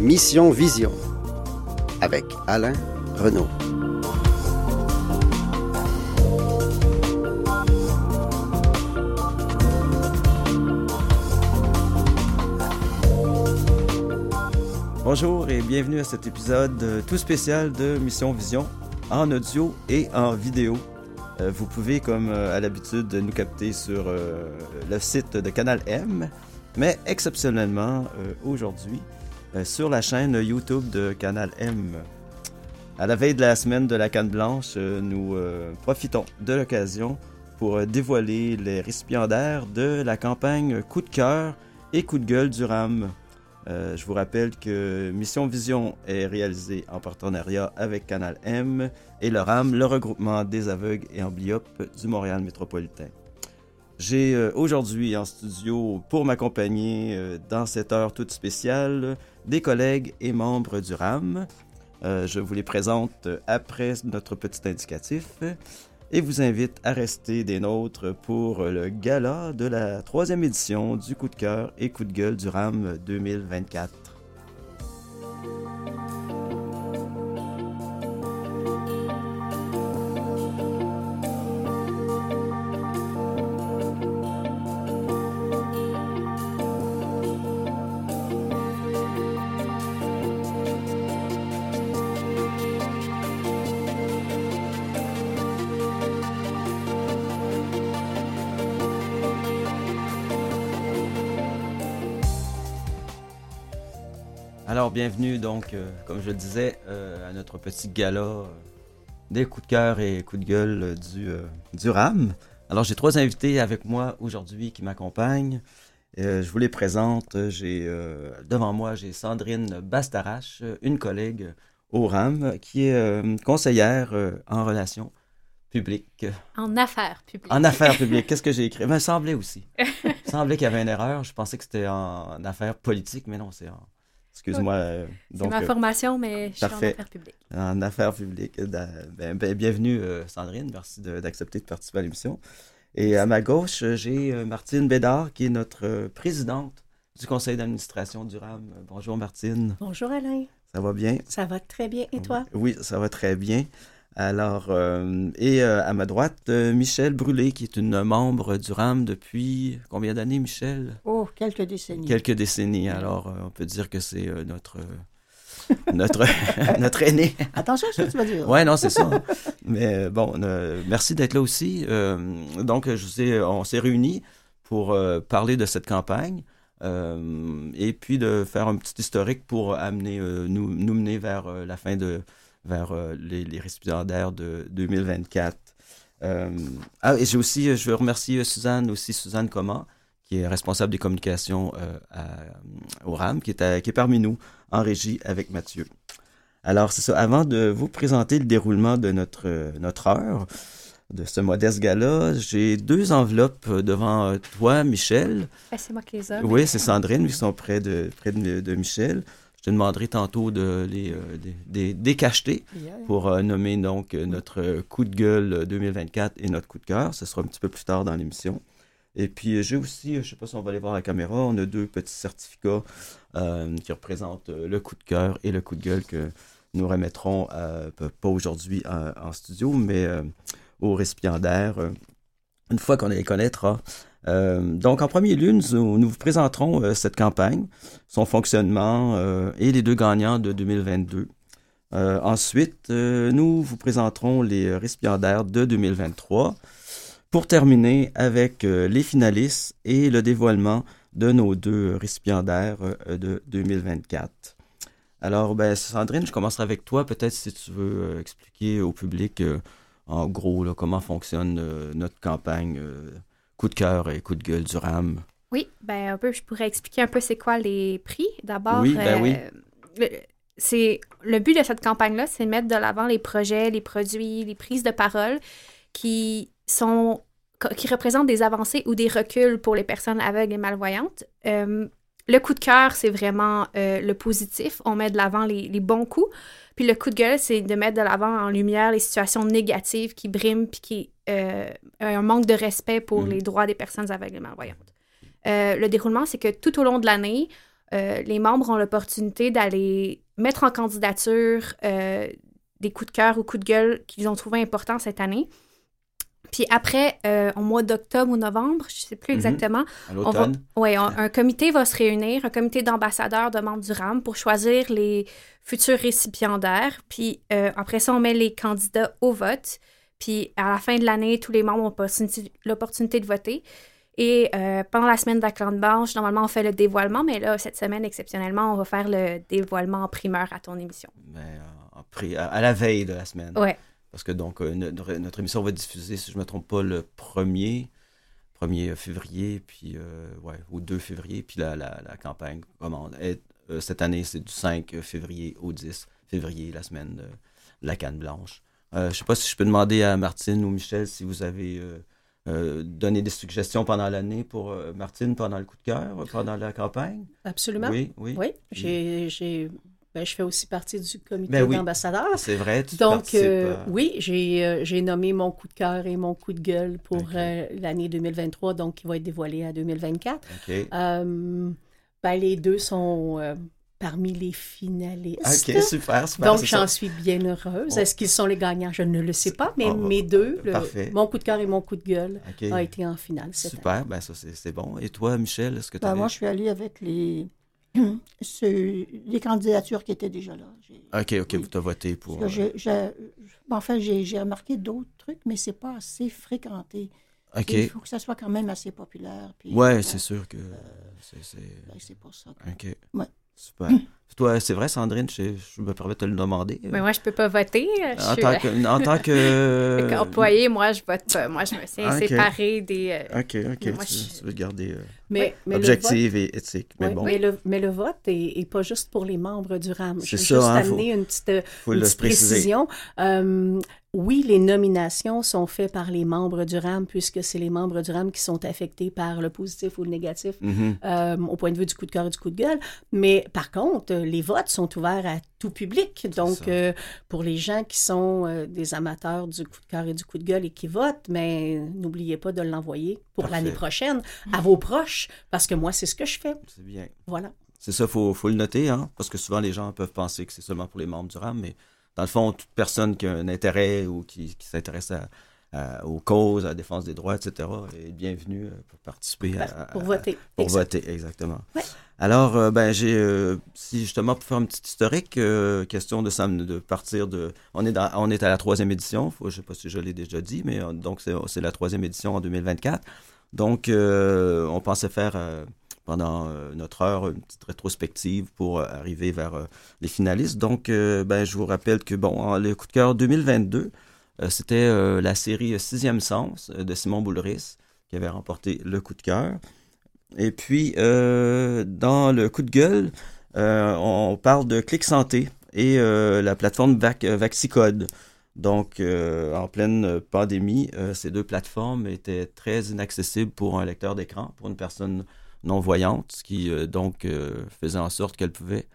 Mission Vision avec Alain Renaud. Bonjour et bienvenue à cet épisode euh, tout spécial de Mission Vision en audio et en vidéo. Euh, vous pouvez, comme euh, à l'habitude, nous capter sur le site de Canal M, mais exceptionnellement aujourd'hui sur la chaîne YouTube de Canal M. À la veille de la semaine de la Canne Blanche, nous profitons de l'occasion pour dévoiler les récipiendaires de la campagne Coup de cœur et Coup de gueule du RAM. Euh, je vous rappelle que Mission Vision est réalisée en partenariat avec Canal M et le RAM, le regroupement des aveugles et amblyopes du Montréal métropolitain. J'ai euh, aujourd'hui en studio pour m'accompagner euh, dans cette heure toute spéciale des collègues et membres du RAM. je vous les présente après notre petit indicatif et vous invite à rester des nôtres pour le gala de la troisième édition du coup de cœur et coup de gueule du RAM 2024. Alors, bienvenue donc, euh, comme je le disais, euh, à notre petit gala euh, des coups de cœur et coups de gueule du, du RAM. Alors, j'ai trois invités avec moi aujourd'hui qui m'accompagnent. je vous les présente. J'ai devant moi, j'ai Sandrine Bastarache, une collègue au RAM, qui est conseillère en relations publiques. En affaires publiques. En affaires publiques. Qu'est-ce que j'ai écrit? Ben, il semblait aussi. Il semblait qu'il y avait une erreur. Je pensais que c'était en affaires politiques, mais non, c'est en Excuse-moi. Euh, c'est ma euh, formation, mais je suis en affaires publiques. En affaires publiques. Euh, ben, ben, bienvenue, Sandrine. Merci d'accepter de, participer à l'émission. Et à ma gauche, j'ai Martine Bédard, qui est notre présidente du conseil d'administration du RAM. Bonjour, Martine. Bonjour, Alain. Ça va bien? Ça va très bien. Et toi? Oui, ça va très bien. Alors, euh, et euh, à ma droite, euh, Michel Brûlé, qui est une membre du RAM depuis combien d'années, Michel? Oh, quelques décennies. Quelques décennies. Alors, on peut dire que c'est notre, notre, notre aîné. Attention à ce que tu vas dire. Oui, non, c'est ça. Mais bon, merci d'être là aussi. donc, je sais, on s'est réunis pour parler de cette campagne. et puis de faire un petit historique pour amener, nous, nous mener vers la fin de, vers euh, les, les, récipiendaires de 2024. Euh, ah, et j'ai aussi, je veux remercier Suzanne aussi, Suzanne Comment, qui est responsable des communications euh, au RAM, qui est, qui est parmi nous en régie avec Mathieu. Alors, c'est ça. Avant de vous présenter le déroulement de notre, notre heure, de ce modeste gala, j'ai deux enveloppes devant toi, Michel. Ah, c'est moi qui les ai. Oui, c'est Sandrine, qui sont près de, près de Michel. Je te demanderai tantôt de les, euh, décacheter pour euh, nommer donc euh, notre coup de gueule 2024 et notre coup de cœur. Ce sera un petit peu plus tard dans l'émission. Et puis j'ai aussi, je ne sais pas si on va aller voir la caméra, on a deux petits certificats qui représentent le coup de cœur et le coup de gueule que nous remettrons, pas aujourd'hui en, studio, mais au récipiendaire, une fois qu'on les connaîtra. Euh, donc, en premier lieu, nous, vous présenterons euh, cette campagne, son fonctionnement euh, et les deux gagnants de 2022. ensuite, nous vous présenterons les récipiendaires de 2023 pour terminer avec les finalistes et le dévoilement de nos deux récipiendaires de 2024. Alors, ben, Sandrine, je commencerai avec toi. Peut-être si tu veux expliquer au public en gros comment fonctionne notre campagne coup de cœur et coup de gueule du RAM. Oui, ben un peu, je pourrais expliquer un peu c'est quoi les prix. D'abord, oui, ben oui. Euh, c'est le but de cette campagne-là, c'est de mettre de l'avant les projets, les produits, les prises de parole qui sont qui représentent des avancées ou des reculs pour les personnes aveugles et malvoyantes. Euh, le coup de cœur, c'est vraiment euh, le positif. On met de l'avant les, les, bons coups. Puis le coup de gueule, c'est de mettre de l'avant en lumière les situations négatives qui briment puis qui euh, un manque de respect pour mm. les droits des personnes aveugles et malvoyantes. Euh, le déroulement, c'est que tout au long de l'année, euh, les membres ont l'opportunité d'aller mettre en candidature des coups de cœur ou coups de gueule qu'ils ont trouvé importants cette année. Puis après, au mois d'octobre ou novembre, je ne sais plus Mhm. exactement, À on va, ouais, un, un comité va se réunir, un comité d'ambassadeurs de membres du RAM pour choisir les futurs récipiendaires. Puis après ça, on met les candidats au vote. Puis à la fin de l'année, tous les membres ont l'opportunité- de voter. Et euh, pendant la semaine de la Grande Blanche, normalement, on fait le dévoilement, mais là, cette semaine, exceptionnellement, on va faire le dévoilement en primeur à ton émission. Mais, euh, en pré- à, la veille de la semaine. Ouais. Parce que donc, euh, notre, notre émission va diffuser, si je ne me trompe pas, le 1er, 1er février, puis, euh, ouais, au 2 février, puis la, la, la campagne commence. Et, cette année, c'est du 5 février au 10 février, la semaine de, de la canne blanche. Euh, je ne sais pas si je peux demander à Martine ou Michel si vous avez euh, euh, donné des suggestions pendant l'année pour euh, Martine pendant le coup de cœur, pendant la campagne? Absolument. Oui, oui. Oui, j'ai, ben, je fais aussi partie du comité Ben oui. d'ambassadeurs. C'est vrai, tu Donc, euh, à- oui, j'ai, euh, j'ai nommé mon coup de cœur et mon coup de gueule pour euh, l'année 2023, donc qui va être dévoilé à 2024. OK. Euh, ben, les deux sont parmi les finalistes. OK, super, super. Donc, j'en suis bien heureuse. Est-ce qu'ils sont les gagnants? Je ne le sais pas, mais Oh, mes deux, le- mon coup de cœur et mon coup de gueule, OK. a été en finale cette année. Super, ben ça c'est c'est bon. Et toi, Michel, est-ce que tu Ben, moi, je suis allée avec les, ceux- les candidatures qui étaient déjà là. J'ai- OK, OK, Oui. vous t'as voté pour... Euh, j'ai- j'ai- en fait, j'ai j'ai remarqué d'autres trucs, mais c'est pas assez fréquenté. OK. Il faut que ça soit quand même assez populaire. Ouais, euh, c'est sûr que... c'est- c'est... ben, c'est pour ça. que- OK. Ouais. Super. Toi, c'est vrai, Sandrine, je, je me permets de te le demander. Mais moi, je peux pas voter. Je en, suis tant que, en tant que... Fait qu'employé, moi, je vote pas. Moi, je me suis Ah, séparée des... euh, OK, OK. Moi, tu, je- tu veux garder euh, Mais, mais le vote- objective et éthique. Mais Oui, bon, mais, le, mais le vote est, est pas juste pour les membres du RAM. C'est Je vais ça, juste hein, amener une petite, euh, faut une le petite préciser. précision. Euh, oui, les nominations sont faites par les membres du RAM puisque c'est les membres du RAM qui sont affectés par le positif ou le négatif Mhm. euh, au point de vue du coup de cœur et du coup de gueule. Mais par contre, les votes sont ouverts à tout public. Donc, euh, pour les gens qui sont euh, des amateurs du coup de cœur et du coup de gueule et qui votent, mais n'oubliez pas de l'envoyer pour l'année prochaine à vos proches parce que moi, c'est ce que je fais. C'est bien. Voilà. C'est ça, il faut, faut le noter, hein, parce que souvent les gens peuvent penser que c'est seulement pour les membres du RAM, mais dans le fond, toute personne qui a un intérêt ou qui, qui s'intéresse à- à- aux causes, à la défense des droits, etc., est bienvenue euh, pour participer à, Pour voter. Pour voter, exactement. Ouais. Alors, euh, ben, j'ai, euh, si justement pour faire un petit historique, euh, question de, partir de, on est dans, on est à la troisième édition, faut, je sais pas si je l'ai déjà dit, mais donc c'est, la troisième édition en 2024. Donc, euh, on pensait faire pendant euh, notre heure une petite rétrospective pour euh, arriver vers euh, les finalistes. Donc, ben, je vous rappelle que bon, le coup de cœur 2022, euh, c'était la série Sixième Sens de Simon Boulris qui avait remporté le coup de cœur. Et puis, dans le coup de gueule, on parle de Clic Santé et la plateforme Vac Vaxicode. Donc, en pleine pandémie, ces deux plateformes étaient très inaccessibles pour un lecteur d'écran, pour une personne non-voyante, ce qui euh, donc euh, faisait en sorte qu'elle pouvait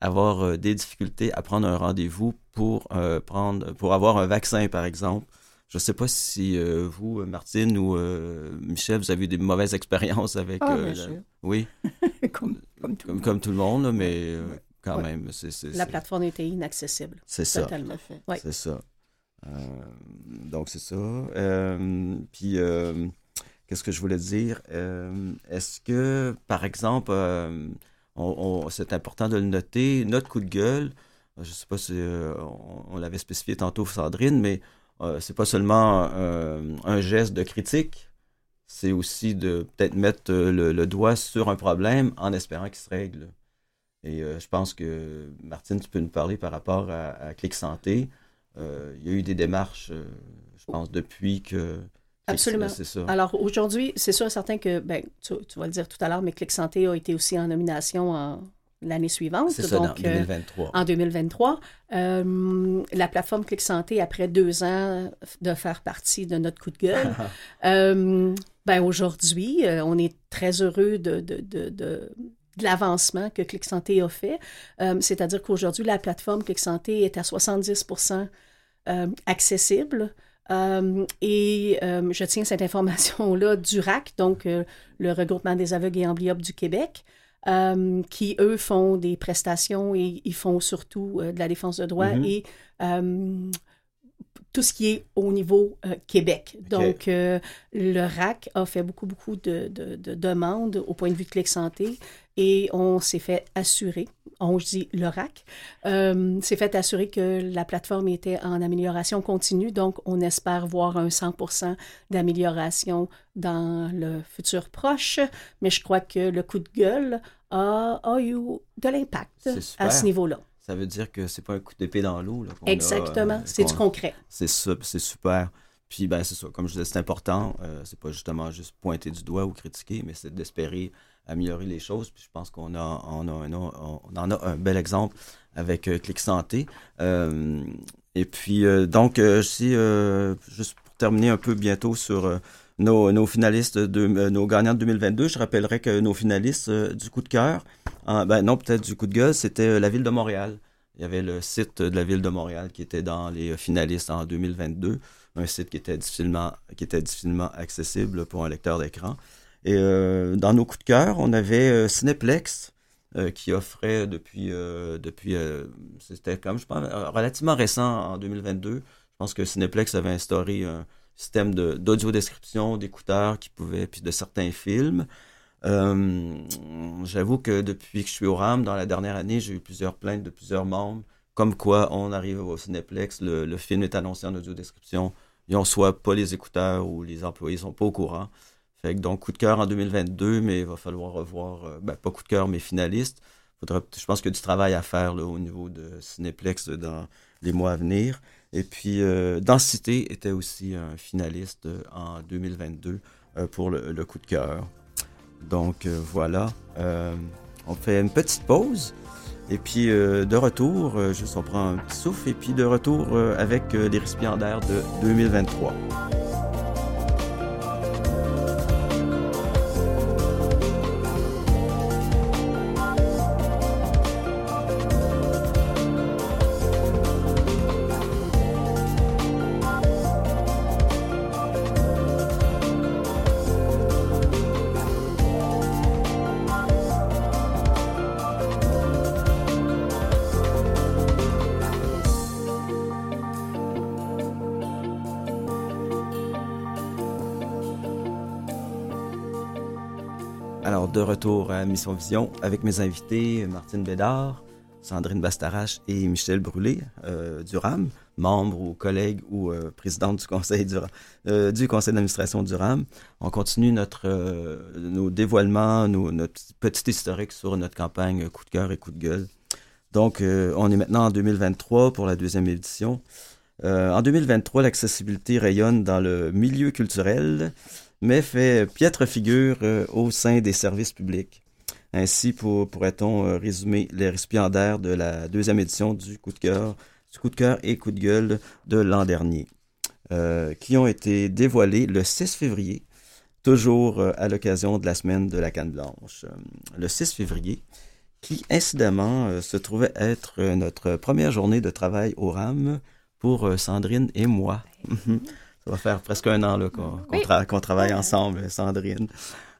avoir euh, des difficultés à prendre un rendez-vous pour, euh, prendre, pour avoir un vaccin, par exemple. Je ne sais pas si euh, vous, Martine ou euh, Michel, vous avez eu des mauvaises expériences avec... Ah, euh, bien la- sûr. Oui, comme, comme tout. comme, comme tout le monde, mais euh, quand Ouais. même, c'est c'est- La plateforme était inaccessible. c'est ça. Totalement. Ouais. C'est ça. Euh, donc, c'est ça. Euh, puis, euh, qu'est-ce que je voulais dire? Euh, Est-ce que, par exemple, euh, c'est important de le noter, notre coup de gueule, je ne sais pas si euh, on, l'avait spécifié tantôt, Sandrine, mais c'est pas seulement un geste de critique, c'est aussi de peut-être mettre le, doigt sur un problème en espérant qu'il se règle. Et je pense que, Martine, tu peux nous parler par rapport à, à Clic Santé. Il y a eu des démarches, je pense, depuis que... Absolument. Ça. Alors aujourd'hui, c'est sûr et certain que, ben, tu, tu vas le dire tout à l'heure, mais Clic Santé a été aussi en nomination en l'année suivante. C'est ça, donc, euh, 2023. en 2023. Euh, la plateforme Clic Santé, après deux ans de faire partie de notre coup de gueule, euh, ben aujourd'hui, euh, on est très heureux de, de, de, de- de l'avancement que Clic Santé a fait. Euh, C'est-à-dire qu'aujourd'hui, la plateforme Clic Santé est à 70% euh, accessible. Euh, et euh, je tiens cette information-là du RAC, donc euh, le regroupement des aveugles et amblyopes du Québec. qui, eux, font des prestations et ils font surtout de la défense de droit Mhm. et tout ce qui est au niveau euh, Québec. Donc, euh, le RAC a fait beaucoup, beaucoup de, de- de demandes au point de vue de Clic Santé et on s'est fait assurer, on je dis le RAC, euh, s'est fait assurer que la plateforme était en amélioration continue. Donc, on espère voir un 100% d'amélioration dans le futur proche. Mais je crois que le coup de gueule a, a eu de l'impact à ce niveau-là. Ça veut dire que c'est pas un coup d'épée dans l'eau. Exactement. euh, C'est du concret. C'est c'est super. Puis ben c'est ça, comme je disais, c'est important. euh, c'est pas justement juste pointer du doigt ou critiquer, mais c'est d'espérer améliorer les choses. Je pense qu'on a, on a un, on en a un bel exemple avec euh, Clic Santé. Euh, et puis euh, donc euh, si juste pour terminer un peu bientôt sur nos, finalistes de nos gagnants de 2022, je rappellerai que nos finalistes du coup de cœur, en- ben non peut-être du coup de gueule, c'était la ville de Montréal. Il y avait le site de la ville de Montréal qui était dans les finalistes en 2022, un site qui était difficilement, qui était difficilement accessible pour un lecteur d'écran. Et euh, dans nos coups de cœur, on avait euh, Cineplex euh, qui offrait depuis, depuis c'était comme je pense relativement récent en 2022. Je pense que Cineplex avait instauré un système de- d'audio-description d'écouteurs qui pouvaient, puis de certains films. Euh, J'avoue que depuis que je suis au RAM, dans la dernière année, j'ai eu plusieurs plaintes de plusieurs membres, comme quoi on arrive au Cineplex, le, film est annoncé en audio-description, ils ont soit pas les écouteurs ou les employés sont pas au courant. Donc coup de cœur en 2022, mais il va falloir revoir, euh, ben, pas coup de cœur, mais finaliste. Je pense qu'il y a du travail à faire au niveau de Cineplex dans les mois à venir. Et puis, euh, Densité était aussi un finaliste euh, en 2022 euh, pour le, coup de cœur. Donc euh, voilà, Euh, on fait une petite pause. Et puis euh, de retour, euh, juste on prend un petit souffle, et puis de retour euh, avec euh, les récipiendaires de 2023. Vision avec mes invités Martine Bédard, Sandrine Bastarache et Michel Brûlé euh, du RAM, membres ou collègues ou euh, présidente du conseil du, euh, conseil d'administration du RAM. On continue notre euh, nos dévoilements, nos- notre petit historique sur notre campagne coup de cœur et coup de gueule. Donc, euh, on est maintenant en 2023 pour la deuxième édition. En 2023, l'accessibilité rayonne dans le milieu culturel, mais fait piètre figure au sein des services publics. Ainsi, pour- pourrait-on euh, résumer les récipiendaires de la deuxième édition du coup de cœur, du coup de cœur et coup de gueule de l'an dernier, euh, qui ont été dévoilés le 6 février, toujours euh, à l'occasion de la semaine de la canne blanche. Le 6 février, qui incidemment se trouvait être notre première journée de travail au RAM pour Sandrine et moi. Ça va faire presque un an tra- qu'on travaille ensemble, Sandrine.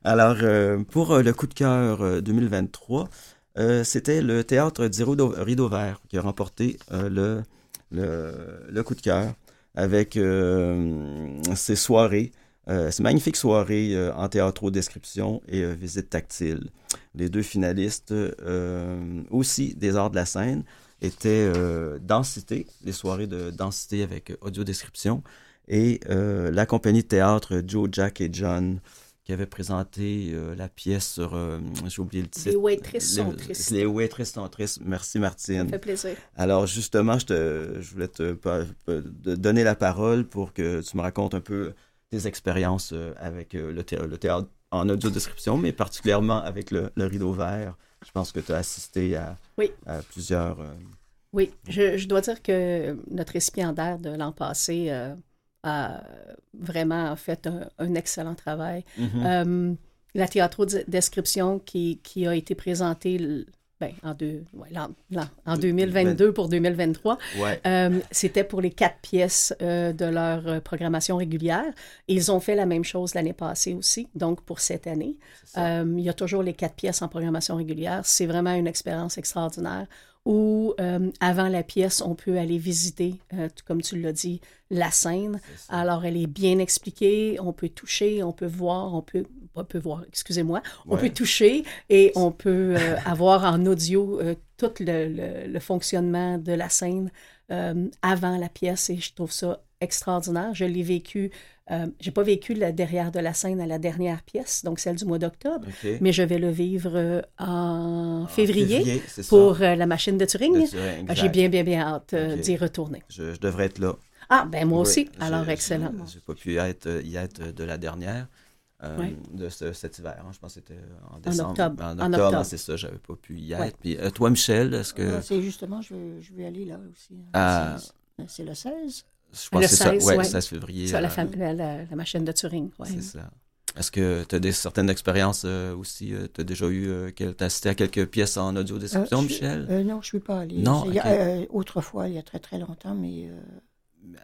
Alors, euh, pour euh, le coup de cœur euh, 2023, euh, c'était le théâtre du Rideau, Vert qui a remporté le, le, coup de cœur avec ses soirées, euh, magnifiques soirées en théâtro-description et euh, visite tactile. Les deux finalistes aussi des arts de la scène étaient Densité, les soirées de Densité avec euh, audio-description, et la compagnie de théâtre Joe, Jack et John qui avait présenté euh, la pièce sur, euh, j'ai oublié le titre. Les waitresses sont Les- tristes. Les waitresses sont tristes. Merci Ça Martine. me fait plaisir. Alors justement, je, te, je voulais te donner la parole pour que tu me racontes un peu tes expériences euh, avec euh, le, thé- le théâtre en audio-description, mais particulièrement avec le, le rideau vert. Je pense que tu as assisté à, Oui. à plusieurs... euh, Oui, je, je dois dire que notre récipiendaire de l'an passé a vraiment fait un, un excellent travail. mhm. Euh, la théâtro-description qui, qui a été présentée ben, en, deux, ouais, l'an- l'an- en 2022 pour 2023. Ouais. Euh, C'était pour les quatre pièces euh, de leur euh, programmation régulière. Ils ont fait la même chose l'année passée aussi, donc pour cette année. il y a toujours les quatre pièces en programmation régulière. C'est vraiment une expérience extraordinaire où, euh, avant la pièce, on peut aller visiter, euh, comme tu l'as dit, la scène. Alors, elle est bien expliquée, on peut toucher, on peut voir, on peut, on peut voir, excusez-moi, on peut toucher et on peut euh, avoir en audio tout le, le- le fonctionnement de la scène avant la pièce et je trouve ça extraordinaire. Je l'ai vécu, euh, j'ai pas vécu le derrière de la scène à la dernière pièce, donc celle du mois d'octobre, mais je vais le vivre euh, en En février, pour euh, la machine de Turing. De Turing, exact. J'ai bien, bien, bien hâte euh, d'y retourner. Je, je devrais être là. Ah, ben moi Oui, aussi. je- Alors, je- excellent. J'ai pas pu être, y être de la dernière. euh, Ouais. de ce- cet hiver. hein. Je pense que c'était en décembre. octobre. En En octobre, octobre. hein, c'est ça, j'avais pas pu y être. Ouais. Puis, euh, toi, Michel, est-ce que. Ah, C'est justement, je vais, je vais aller là aussi. hein. Ah. C'est- C'est le 16. Je pense Le que c'est ça. 16, Ouais, ouais. 16 février. Ça, la, euh, la, la- la machine de Turing. ouais. C'est ça. Est-ce que tu as des certaines expériences euh, aussi? tu as déjà eu, euh, t'as assisté à quelques pièces en audio description, Euh, Michel? euh, non, je ne suis pas allée. Non, il y a- euh, autrefois, il y a très très longtemps, mais euh,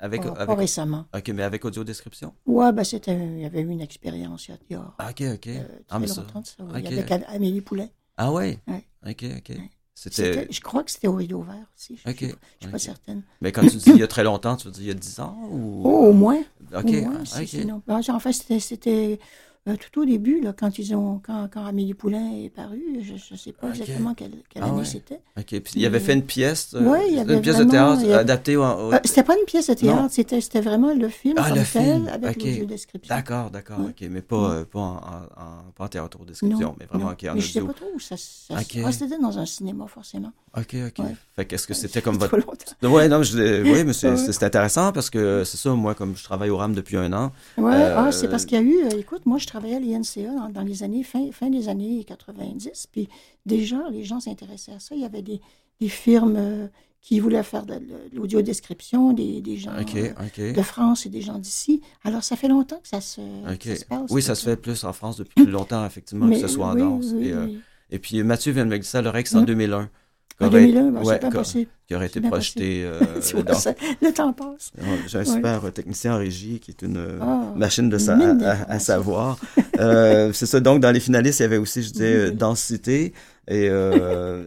avec, pas, pas avec, récemment. ok, mais avec audio description? Ouais, ben c'était, il y avait eu une expérience il y a, Ah, ok, ok. euh, ah, très mais ça- ça. ok. Il y avait Am- Amélie Poulet. Ah, ouais? Ouais. Ok, ok. Ouais. C'était. Je crois que c'était au rideau vert aussi. Je ne suis, pas- certaine. Mais quand tu dis il y a très longtemps, tu veux dire il y a 10 ans? Ou... Oh, au moins. Ok, au moins, ah, sinon. Ben, En fait, c'était euh, tout au début, là, quand, ils ont, quand, quand Amélie Poulain est parue. Je ne sais pas exactement quelle, quelle Ah année ouais. c'était. Ok, puis il avait fait une pièce, euh, Ouais, il y avait une pièce de théâtre adaptée au... au- Euh, c'était pas une pièce de théâtre, c'était, c'était vraiment le film Ah, comme le tel, film, avec ok. l'audio-description. D'accord, d'accord, Ouais. ok, mais pas, euh, pas, en, en, en- pas en théâtre ou description, Non, mais vraiment non. ok, en Mais je sais audio. pas trop où ça, ça Ok. ah, c'était dans un cinéma, forcément. Ok, ok. Fait qu'est-ce que c'était comme votre... Ouais, non, je... oui, mais c'est intéressant parce que c'est ça, moi, comme je travaille au RAM depuis un an, Euh, ah, c'est parce qu'il y a eu, écoute, moi je travaillais à l'INCA dans, dans les années, fin, fin des années 90, puis déjà les gens s'intéressaient à ça. Il y avait des, des firmes euh, qui voulaient faire de, de l'audio-description, des, des gens euh, de France et des gens d'ici. Alors ça fait longtemps que ça se, Ok. que ça se passe. Oui, ça se fait plus en France depuis plus longtemps, effectivement, Mais, que ce soit en oui, danse. oui, et, euh, oui. et puis Mathieu vient de me dire ça, le Rex en Mm. 2001. Qui En aurait- 2001, ben, ouais, c'est bien qui- possible. qui aurait été projeté euh, Tu vois, dans- ça- le temps passe. J'ai un Ouais. super technicien en régie qui est une euh, Ah, machine de sa- mine à, à- à d'informations. savoir. Euh, c'est ça. Donc, dans les finalistes, il y avait aussi, je disais, Oui. Densité et euh,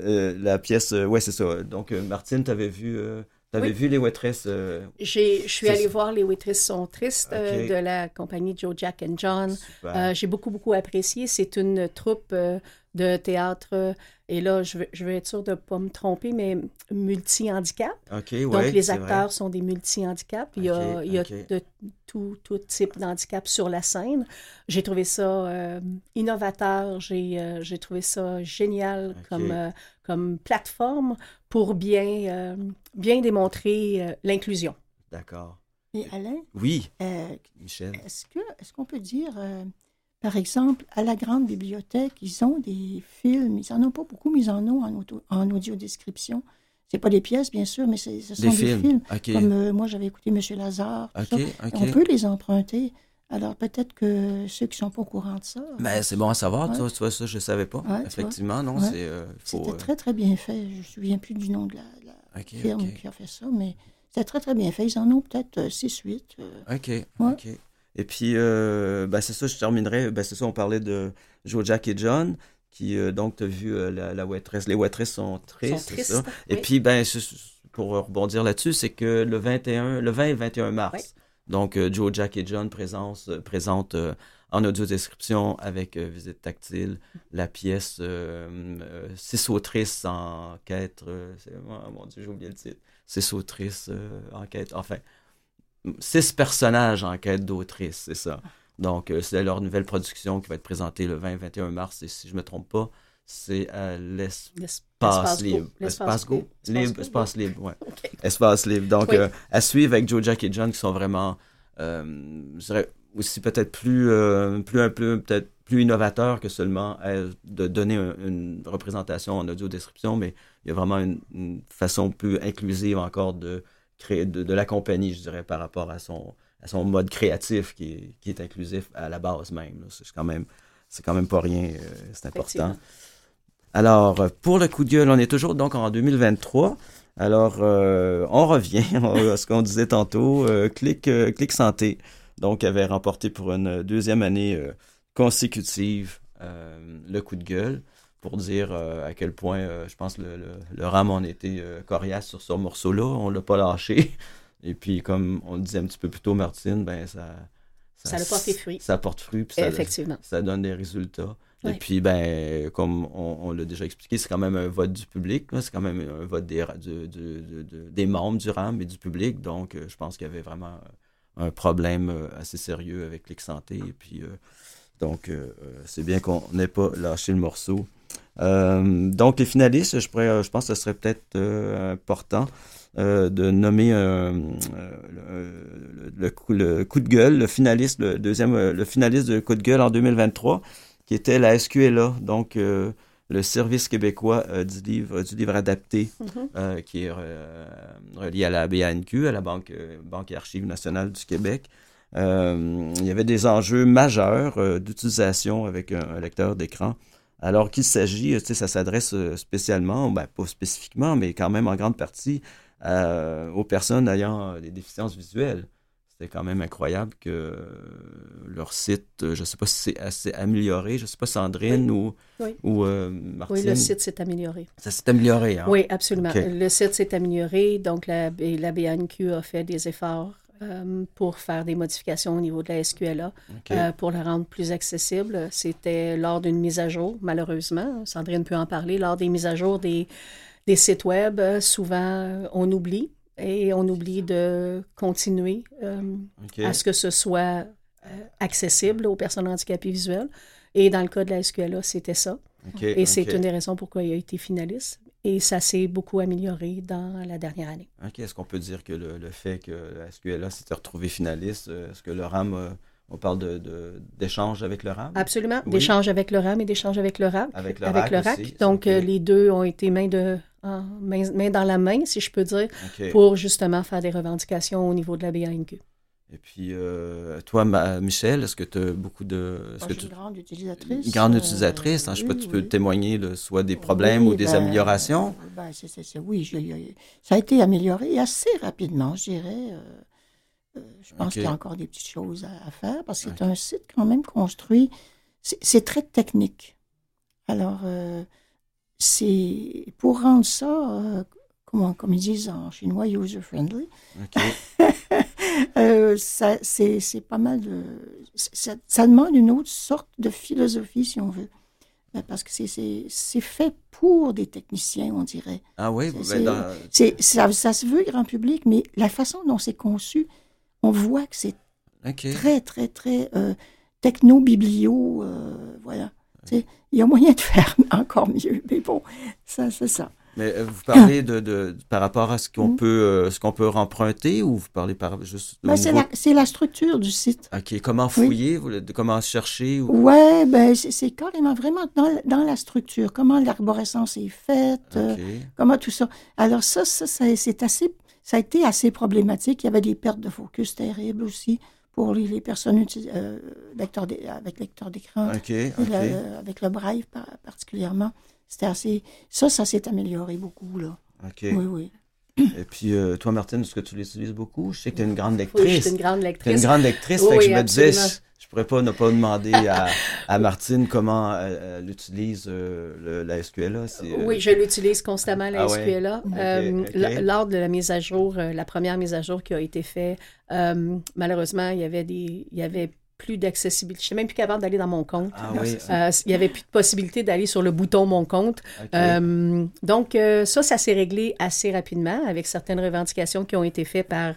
euh, la pièce. euh, ouais, c'est ça. Donc, euh, Martine, t'avais vu, euh, t'avais Oui. vu les Waitress. euh, J'ai- Je suis allée voir Les Waitress sont tristes euh, de la compagnie Joe, Jack and John. Euh, J'ai beaucoup, beaucoup apprécié. C'est une troupe euh, de théâtre, et là, je veux, je veux être sûre de ne pas me tromper, mais multi-handicap. ok, ouais. Donc, les vrai. acteurs sont des multi-handicaps. Il y a, il y a de tout, tout type d'handicap sur la scène. J'ai trouvé ça euh, innovateur. J'ai euh, j'ai trouvé ça génial comme, euh, comme plateforme pour bien, euh, bien démontrer euh, l'inclusion. D'accord. Et Alain, Oui, euh, Michel. Est-ce que est-ce qu'on peut dire, euh, par exemple, à la grande bibliothèque, ils ont des films, ils n'en ont pas beaucoup, mais ils en ont en, auto, en audio-description. C'est pas des pièces, bien sûr, mais ce sont Des des, films. films. Ok. Comme euh, moi, j'avais écouté Monsieur Lazare. tout Ok, ça. ok. On peut les emprunter. Alors peut-être que ceux qui sont pas au courant de ça. Mais c'est bon à savoir, Ouais. toi, tu vois, ça, je savais pas. Ouais. Effectivement, non, Ouais. c'est. euh, C'était euh, très, très bien fait. Je me souviens plus du nom de la, la firme qui a fait ça, mais c'était très, très bien fait. Ils en ont peut-être 6-8. OK, OK. Et puis, euh, ben, c'est ça, je terminerai. Ben, c'est ça, on parlait de Joe, Jack et John, qui, euh, donc, tu as vu euh, la, la waitress. Les waitresses sont tristes, Sont ça. Et puis, ben, pour rebondir là-dessus, c'est que le 21, le 20 et 21 mars, Oui. donc, Joe, Jack et John présence, présentent en audio-description avec visite tactile la pièce Six autrices en quête. oh, mon Dieu, j'ai oublié le titre. Six autrices en quête. Enfin, six personnages en quête d'autrice, c'est ça. Donc, euh, c'est leur nouvelle production qui va être présentée le 20 21 mars. Et si je ne me trompe pas, c'est à l'espace L'espace libre. Go. Espace Go. L'espace Libre, espace libre, ouais. OK. Espace libre. Donc, Oui. euh, à suivre avec Joe, Jack et John qui sont vraiment, euh, je dirais aussi peut-être plus, euh, plus un peu, peut-être plus innovateurs que seulement de donner un- une représentation en audio-description, mais il y a vraiment une, une façon plus inclusive encore de de, de la compagnie, je dirais, par rapport à son, à son mode créatif qui est, qui est inclusif à la base même. C'est quand même, c'est quand même pas rien, euh, c'est important. Alors, euh, pour le coup de gueule, on est toujours donc en 2023. Alors, euh, on revient à ce qu'on disait tantôt. Euh, Clic, Clic Santé, donc, avait remporté pour une deuxième année consécutive le coup de gueule pour dire euh, à quel point, euh, je pense, le, le, le RAM on était euh, coriace sur ce morceau-là. On l'a pas lâché. Et puis, comme on le disait un petit peu plus tôt, Martine, ben ça... Ça a porté fruit. Ça porte fruit. Puis ça, Effectivement. Ça donne des résultats. Et puis, ben, comme on, on l'a déjà expliqué, c'est quand même un vote du public. C'est quand même un vote des, du- du- du- du- des membres du RAM et du public. Donc, je pense qu'il y avait vraiment un problème assez sérieux avec Clic Santé. Et puis, donc, c'est bien qu'on n'ait pas lâché le morceau. Euh, donc, les finalistes, je, pourrais, je pense que ce serait peut-être euh, important euh, de nommer euh, euh, le, coup, le coup de gueule, le finaliste, le deuxième, le finaliste de coup de gueule en 2023, qui était la SQLA, donc le Service québécois du livre, du livre adapté, Mhm. qui est relié à la BANQ, à la Banque, Banque et Archives nationales du Québec. Il y avait des enjeux majeurs d'utilisation avec un, un lecteur d'écran. Alors qu'il s'agit, euh, tu sais, ça s'adresse euh, spécialement, ben, pas spécifiquement, mais quand même en grande partie euh, aux personnes ayant des déficiences visuelles. C'était quand même incroyable que leur site, je ne sais pas si c'est assez amélioré, je ne sais pas Sandrine ou, Oui. ou euh, Martine. Oui, le site s'est amélioré. Ça s'est amélioré, hein? Oui, absolument. Le site s'est amélioré, donc la, la BNQ a fait des efforts euh, pour faire des modifications au niveau de la SQLA euh, pour la rendre plus accessible. C'était lors d'une mise à jour, malheureusement. Sandrine peut en parler. Lors des mises à jour des, des sites web, euh, souvent on oublie et on oublie de continuer euh, à ce que ce soit accessible aux personnes handicapées visuelles. Et dans le cas de la SQLA, c'était ça. Et c'est une des raisons pourquoi il a été finaliste. Et ça s'est beaucoup amélioré dans la dernière année. OK. Est-ce qu'on peut dire que le, le fait que la SQLA s'était retrouvé finaliste, euh, est-ce que le RAM, euh, on parle de, de- d'échange avec le RAM? Absolument. Oui. D'échange avec le RAM et d'échange avec le RAC. Avec le avec RAC le RAC. aussi, Donc, euh, les deux ont été main, de, en- main, main dans la main, si je peux dire, pour justement faire des revendications au niveau de la BANQ. Et puis, euh, toi, ma- Michel, est-ce que tu as beaucoup de... Est-ce que tu... une grande utilisatrice. Une grande euh, utilisatrice, hein, je sais pas, oui, tu peux oui. témoigner de soit des problèmes Oui, ou des ben, améliorations? ben, c'est- c'est- oui, je- ça a été amélioré assez rapidement, je dirais. euh, euh, je pense qu'il y a encore des petites choses à, à faire parce que c'est un site quand même construit. C'est très technique. Alors, euh, c'est pour rendre ça, euh, comment, comme ils disent en chinois, user-friendly, OK. euh, ça, c'est c'est pas mal de. Ça, ça demande une autre sorte de philosophie, si on veut. Euh, Parce que c'est- c'est c'est fait pour des techniciens, on dirait. Ah oui, ben, dans- ça, ça se veut grand public, mais la façon dont c'est conçu, on voit que c'est très, très, très euh, techno-biblio. euh, voilà. Il y a moyen de faire encore mieux, mais bon, ça, c'est ça. Mais euh, vous parlez de, de, par rapport à ce qu'on Mm. peut, euh, ce qu'on peut emprunter ou vous parlez par juste Ben, c'est la, c'est la structure du site. OK, comment fouiller, vous comment chercher ou... Ouais, ben, c'est carrément vraiment dans, la- dans la structure, comment l'arborescence est faite, euh, OK. comment tout ça. Alors ça, ça, ça, c'est assez, ça a été assez problématique. Il y avait des pertes de focus terribles aussi pour les, les personnes euh, lecteurs avec lecteur d'écran, OK, Et OK. le- le- avec le braille par- particulièrement. C'était assez. Ça, ça s'est amélioré beaucoup là. OK. Oui, oui. Et puis, euh, toi, Martine, est-ce que tu l'utilises beaucoup? Je sais que tu es une grande Oui, je lectrice. suis une grande Tu es une lectrice. grande lectrice, fait que Oui, je me disais, je, je pourrais pas ne pas demander à, à Martine comment elle, elle utilise euh, le- la SQLA. c'est, euh, Oui, je l'utilise constamment, la Ah. SQLA. Euh, Lors de la mise à jour, euh, la première mise à jour qui a été faite, euh, malheureusement, il y avait des, il y avait plus d'accessibilité. Je ne suis même plus capable d'aller dans mon compte. Ah oui, Euh, il n'y avait plus de possibilité d'aller sur le bouton Mon compte. Euh, donc, euh, ça, ça s'est réglé assez rapidement avec certaines revendications qui ont été faites par.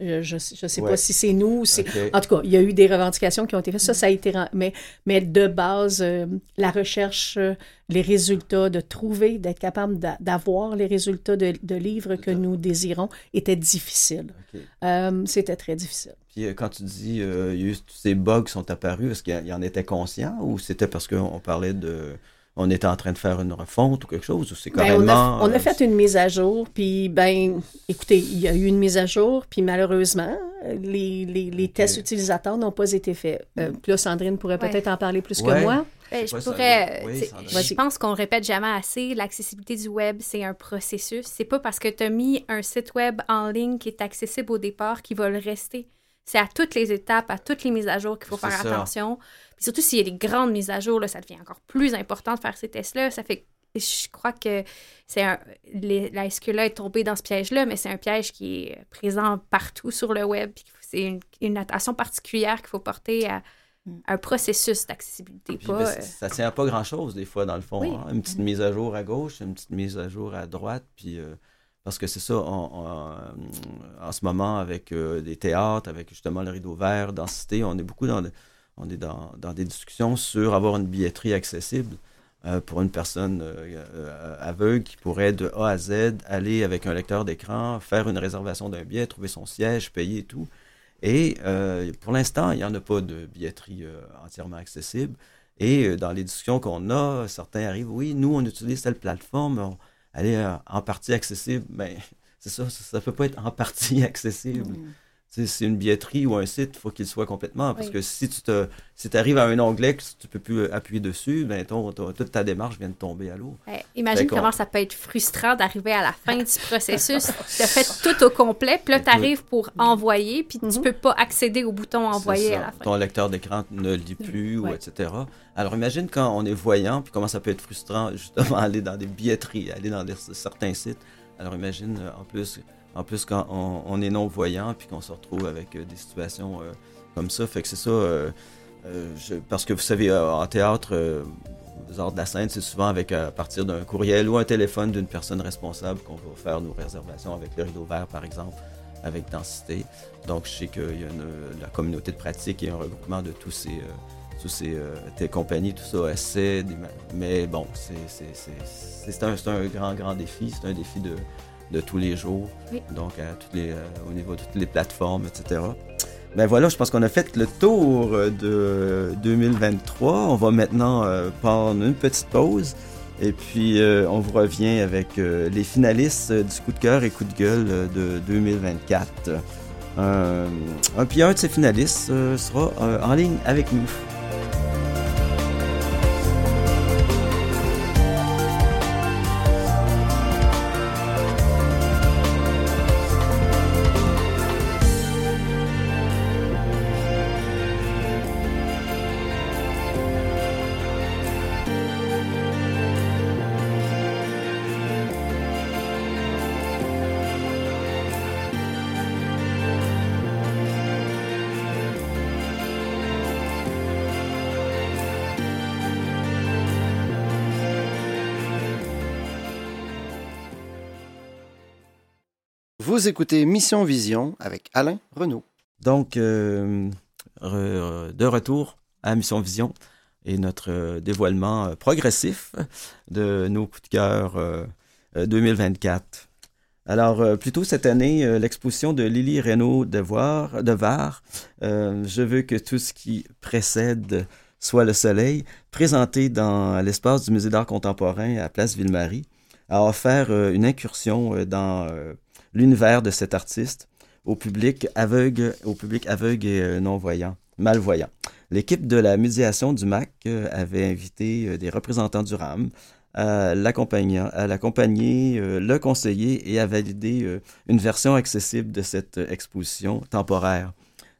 Euh, je ne sais Ouais. pas si c'est nous ou c'est. OK. En tout cas, il y a eu des revendications qui ont été faites. Ça, ça a été. Mais, mais de base, euh, la recherche, euh, les résultats, de trouver, d'être capable d'a- d'avoir les résultats de, de livres que nous désirons était difficile. Euh, C'était très difficile. Puis quand tu dis euh, il y a eu tous ces bugs sont apparus, est-ce qu'il y, en était conscient ou c'était parce qu'on parlait de. On était en train de faire une refonte ou quelque chose ou c'est carrément. on, a, on a euh, fait une mise à jour, puis ben, écoutez, il y a eu une mise à jour, puis malheureusement, les, les, les Ok. tests utilisateurs n'ont pas été faits. Euh, puis là, Sandrine pourrait Ouais. peut-être en parler plus Ouais. que moi. Ben, je pourrais. je pense qu'on répète jamais assez. L'accessibilité du web, c'est un processus. C'est pas parce que tu as mis un site web en ligne qui est accessible au départ qu'il va le rester. C'est à toutes les étapes, à toutes les mises à jour qu'il faut faire attention. Puis surtout s'il y a des grandes mises à jour, là, ça devient encore plus important de faire ces tests-là. Ça fait je crois que c'est un, la SQLA est tombée dans ce piège-là, mais c'est un piège qui est présent partout sur le web. C'est une, attention particulière qu'il faut porter à, mm. un processus d'accessibilité. Ben, euh, ça tient à pas grand-chose, des fois, dans le fond. Hein. Une petite mise à jour à gauche, une petite mise à jour à droite, puis... Euh, parce que c'est ça, en ce moment, avec euh, des théâtres, avec justement le rideau vert, densité, on est beaucoup dans, on est dans, dans, des discussions sur avoir une billetterie accessible. Euh, pour une personne euh, aveugle qui pourrait de A à Z aller avec un lecteur d'écran, faire une réservation d'un billet, trouver son siège, payer et tout. Et euh, pour l'instant, il n'y en a pas de billetterie entièrement accessible. Et dans les discussions qu'on a, certains arrivent, oui, nous, on utilise telle plateforme, elle est en partie accessible. Mais c'est ça, ça peut pas être en partie accessible. Mm c'est une billetterie ou un site, il faut qu'il soit complètement. Parce que si tu te, si arrives à un onglet que tu ne peux plus appuyer dessus, ben toute ta démarche vient de tomber à l'eau. imagine comment ça peut être frustrant d'arriver à la fin du processus. tu as fait tout au complet, puis là, tu arrives pour envoyer, puis tu ne mhm. peux pas accéder au bouton envoyer à la fin. Ton lecteur d'écran ne le lit plus, ou etc. Alors imagine quand on est voyant, puis comment ça peut être frustrant, justement, aller dans des billetteries, aller dans certains sites. Alors imagine, euh, en plus, en plus, quand on, est non-voyant, puis qu'on se retrouve avec euh, des situations euh, comme ça, fait que c'est ça. Euh, parce que vous savez, en théâtre, les arts de la scène, c'est souvent avec à partir d'un courriel ou un téléphone d'une personne responsable qu'on va faire nos réservations avec le rideau vert, par exemple, avec densité. Donc, je sais qu'il y a la communauté de pratique et un regroupement de tous ces, tous ces compagnies, tout ça essaie. Mais bon, c'est un, un grand, grand défi. C'est un défi de, de tous les jours. Donc, toutes les, euh, au niveau de toutes les plateformes, etc. Ben voilà, je pense qu'on a fait le tour euh, de 2023. On va maintenant euh, prendre une petite pause. Et puis, on vous revient avec les finalistes du coup de cœur et coup de gueule de 2024. un, puis un de ces finalistes sera en ligne avec nous. Vous écoutez Mission Vision avec Alain Renaud. Donc, euh, de retour à Mission Vision et notre euh, dévoilement euh, progressif de nos coups de cœur 2024. Alors, plutôt cette année, l'exposition de Lily Renaud de, Var, de Var Je veux que tout ce qui précède soit le soleil, présenté dans l'espace du Musée d'art contemporain à Place Ville-Marie, a offert une incursion dans l'univers de cet artiste au public aveugle, et euh, non-voyant, malvoyant. L'équipe de la médiation du MAC euh, avait invité euh, des représentants du RAM à l'accompagner, le conseiller et à valider une version accessible de cette exposition temporaire.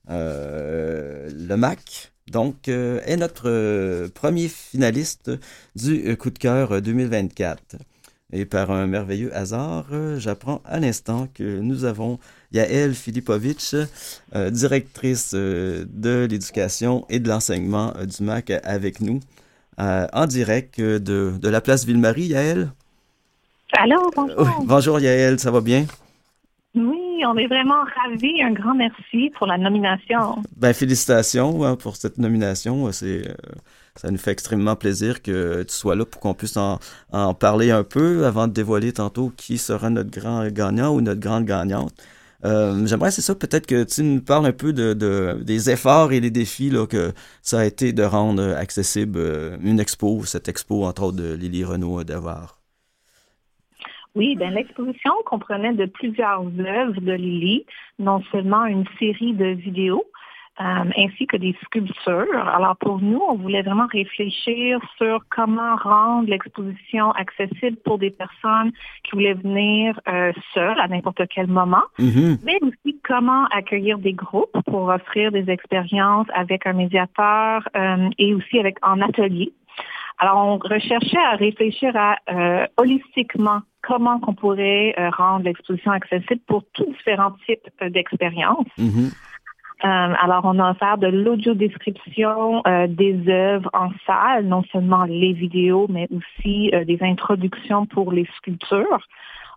le MAC, donc, est notre premier finaliste du coup de cœur 2024. Et par un merveilleux hasard, euh, j'apprends à l'instant que nous avons Yael Filipovic, euh, directrice euh, de l'éducation et de l'enseignement du MAC avec nous, en direct de, de, la place Ville-Marie. Yael? Allô, bonjour. bonjour Yael, ça va bien? Oui, on est vraiment ravis. Un grand merci pour la nomination. Ben, félicitations hein, pour cette nomination. C'est ça nous fait extrêmement plaisir que tu sois là pour qu'on puisse en, parler un peu avant de dévoiler tantôt qui sera notre grand gagnant ou notre grande gagnante. Euh, J'aimerais, c'est ça, peut-être que tu nous parles un peu de, des efforts et des défis là, que ça a été de rendre accessible euh, une expo, cette expo, entre autres, de Lily Renault d'Avoir. Oui, ben l'exposition comprenait de plusieurs œuvres de Lily, non seulement une série de vidéos, euh, ainsi que des sculptures. Alors pour nous, on voulait vraiment réfléchir sur comment rendre l'exposition accessible pour des personnes qui voulaient venir euh, seules à n'importe quel moment, Mhm. mais aussi comment accueillir des groupes pour offrir des expériences avec un médiateur euh, et aussi avec en atelier. Alors, on recherchait à réfléchir à euh, holistiquement comment qu'on pourrait euh, rendre l'exposition accessible pour tous différents types euh, d'expériences. Mhm. Euh, alors, on a offert de l'audio-description euh, des œuvres en salle, non seulement les vidéos, mais aussi euh, des introductions pour les sculptures.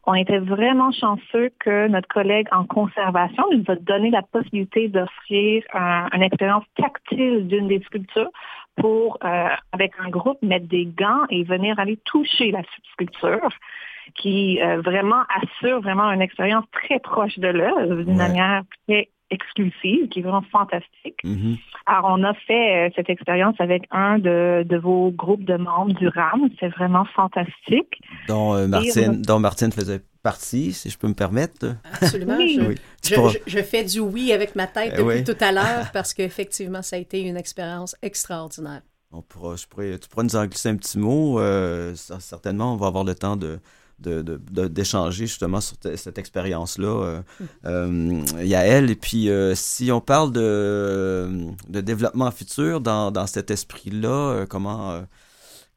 On était vraiment chanceux que notre collègue en conservation nous a donné la possibilité d'offrir un- une expérience tactile d'une des sculptures pour, euh, avec un groupe, mettre des gants et venir aller toucher la sculpture qui euh, vraiment assure vraiment une expérience très proche de l'œuvre d'une Ouais. manière très exclusive, qui est vraiment fantastique. Mhm. Alors, on a fait euh, cette expérience avec un de, de vos groupes de membres du RAM. C'est vraiment fantastique. Dont, euh, on Martine, dont Martine faisait partie, si je peux me permettre. Absolument. Oui. Je, Oui. Tu je- pourras- je- je fais du oui avec ma tête Eh depuis oui. tout à l'heure parce qu'effectivement, ça a été une expérience extraordinaire. On pourra, je pourrais, tu pourras nous en glisser un petit mot. euh, cer- certainement, on va avoir le temps de de- de- d'échanger justement sur te- cette expérience-là. Euh, euh, Il y a elle, et puis euh, si on parle de, de développement futur dans, dans cet esprit-là, euh, comment, euh,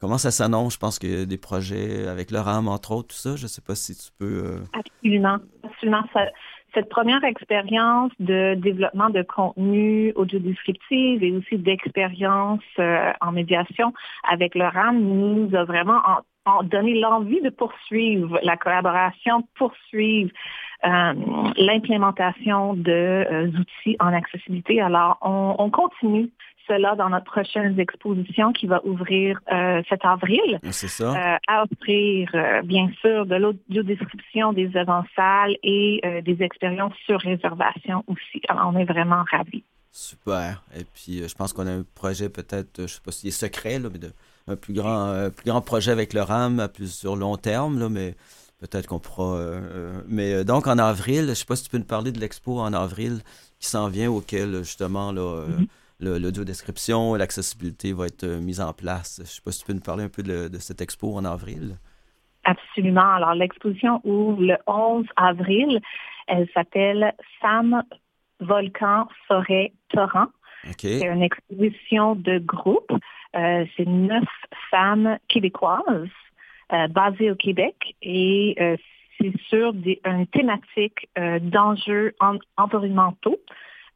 comment ça s'annonce? Je pense a des projets avec le RAM, entre autres, tout ça. Je ne sais pas si tu peux... euh, Absolument. Absolument. Ça- cette première expérience de développement de contenu audio-descriptif et aussi d'expérience euh, en médiation avec le RAM nous a vraiment en- en donné l'envie de poursuivre la collaboration, poursuivre euh, l'implémentation de euh, outils en accessibilité. Alors, on continue cela dans notre prochaine exposition qui va ouvrir euh, cet avril c'est ça? euh, à offrir, euh, bien sûr, de l'audio-description des salle et des expériences sur réservation aussi. Alors, on est vraiment ravis. Super. Et puis, je pense qu'on a un projet peut-être, je sais pas s'il est secret, là, mais de, un plus grand, plus grand projet avec le RAM à plus sur long terme, là, mais peut-être qu'on pourra. euh, mais donc, en avril, je sais pas si tu peux nous parler de l'expo en avril qui s'en vient, auquel, justement, là, Mhm. L'audio-description, l'accessibilité va être euh, mise en place. Je sais pas si tu peux nous parler un peu de, de cette expo en avril. Absolument. Alors, l'exposition ouvre le 11 avril. Elle s'appelle Sam, Volcan, Forêt, Torrent. C'est une exposition de groupe. Euh, c'est neuf femmes québécoises euh, basées au Québec et euh, c'est sur des, une thématique d'enjeux en- environnementaux.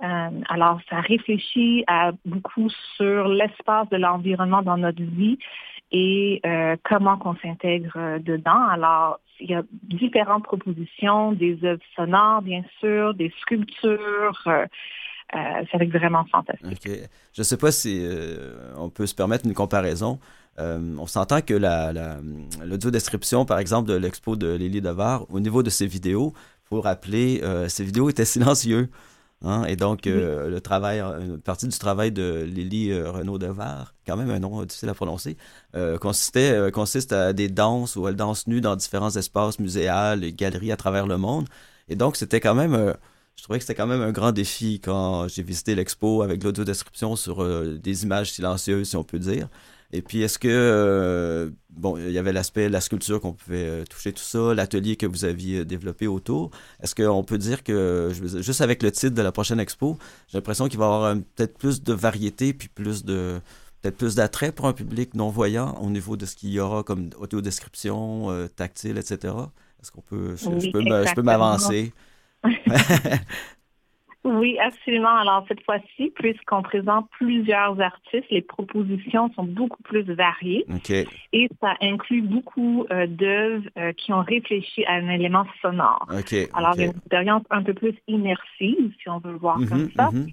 Euh, alors, ça réfléchit beaucoup sur l'espace de l'environnement dans notre vie et euh, comment qu'on s'intègre euh, dedans. Alors, il y a différentes propositions, des œuvres sonores, bien sûr, des sculptures. euh, euh, c'est vraiment fantastique. OK. Je ne sais pas si on peut se permettre une comparaison. On s'entend que la, la, l'audio-description, par exemple, de l'expo de Lily Devar, au niveau de ses vidéos, il faut rappeler, ces vidéos étaient silencieux. Hein? Et donc, euh, le travail, une partie du travail de Lily euh, Renaud Devar, quand même un nom difficile à prononcer, euh, consistait, consiste à des danses où elle danse nue dans différents espaces muséals et galeries à travers le monde. Et donc, c'était quand même... je trouvais que c'était quand même un grand défi quand j'ai visité l'expo avec l'audio-description sur euh, des images silencieuses, si on peut dire. Et puis, est-ce que, euh, bon, il y avait l'aspect, la sculpture qu'on pouvait euh, toucher, tout ça, l'atelier que vous aviez euh, développé autour. Est-ce qu'on peut dire que, je veux dire, juste avec le titre de la prochaine expo, j'ai l'impression qu'il va y avoir peut-être plus de variété, puis plus de, peut-être plus d'attrait pour un public non-voyant au niveau de ce qu'il y aura comme audio-description, euh, tactile, etc. Est-ce qu'on peut, je, Oui, je peux m'avancer? Oui, absolument. Alors, cette fois-ci, puisqu'on présente plusieurs artistes, les propositions sont beaucoup plus variées OK. et ça inclut beaucoup euh, d'œuvres euh, qui ont réfléchi à un élément sonore. OK. Alors, une expérience un peu plus immersive, si on veut le voir Mhm, comme ça, mhm.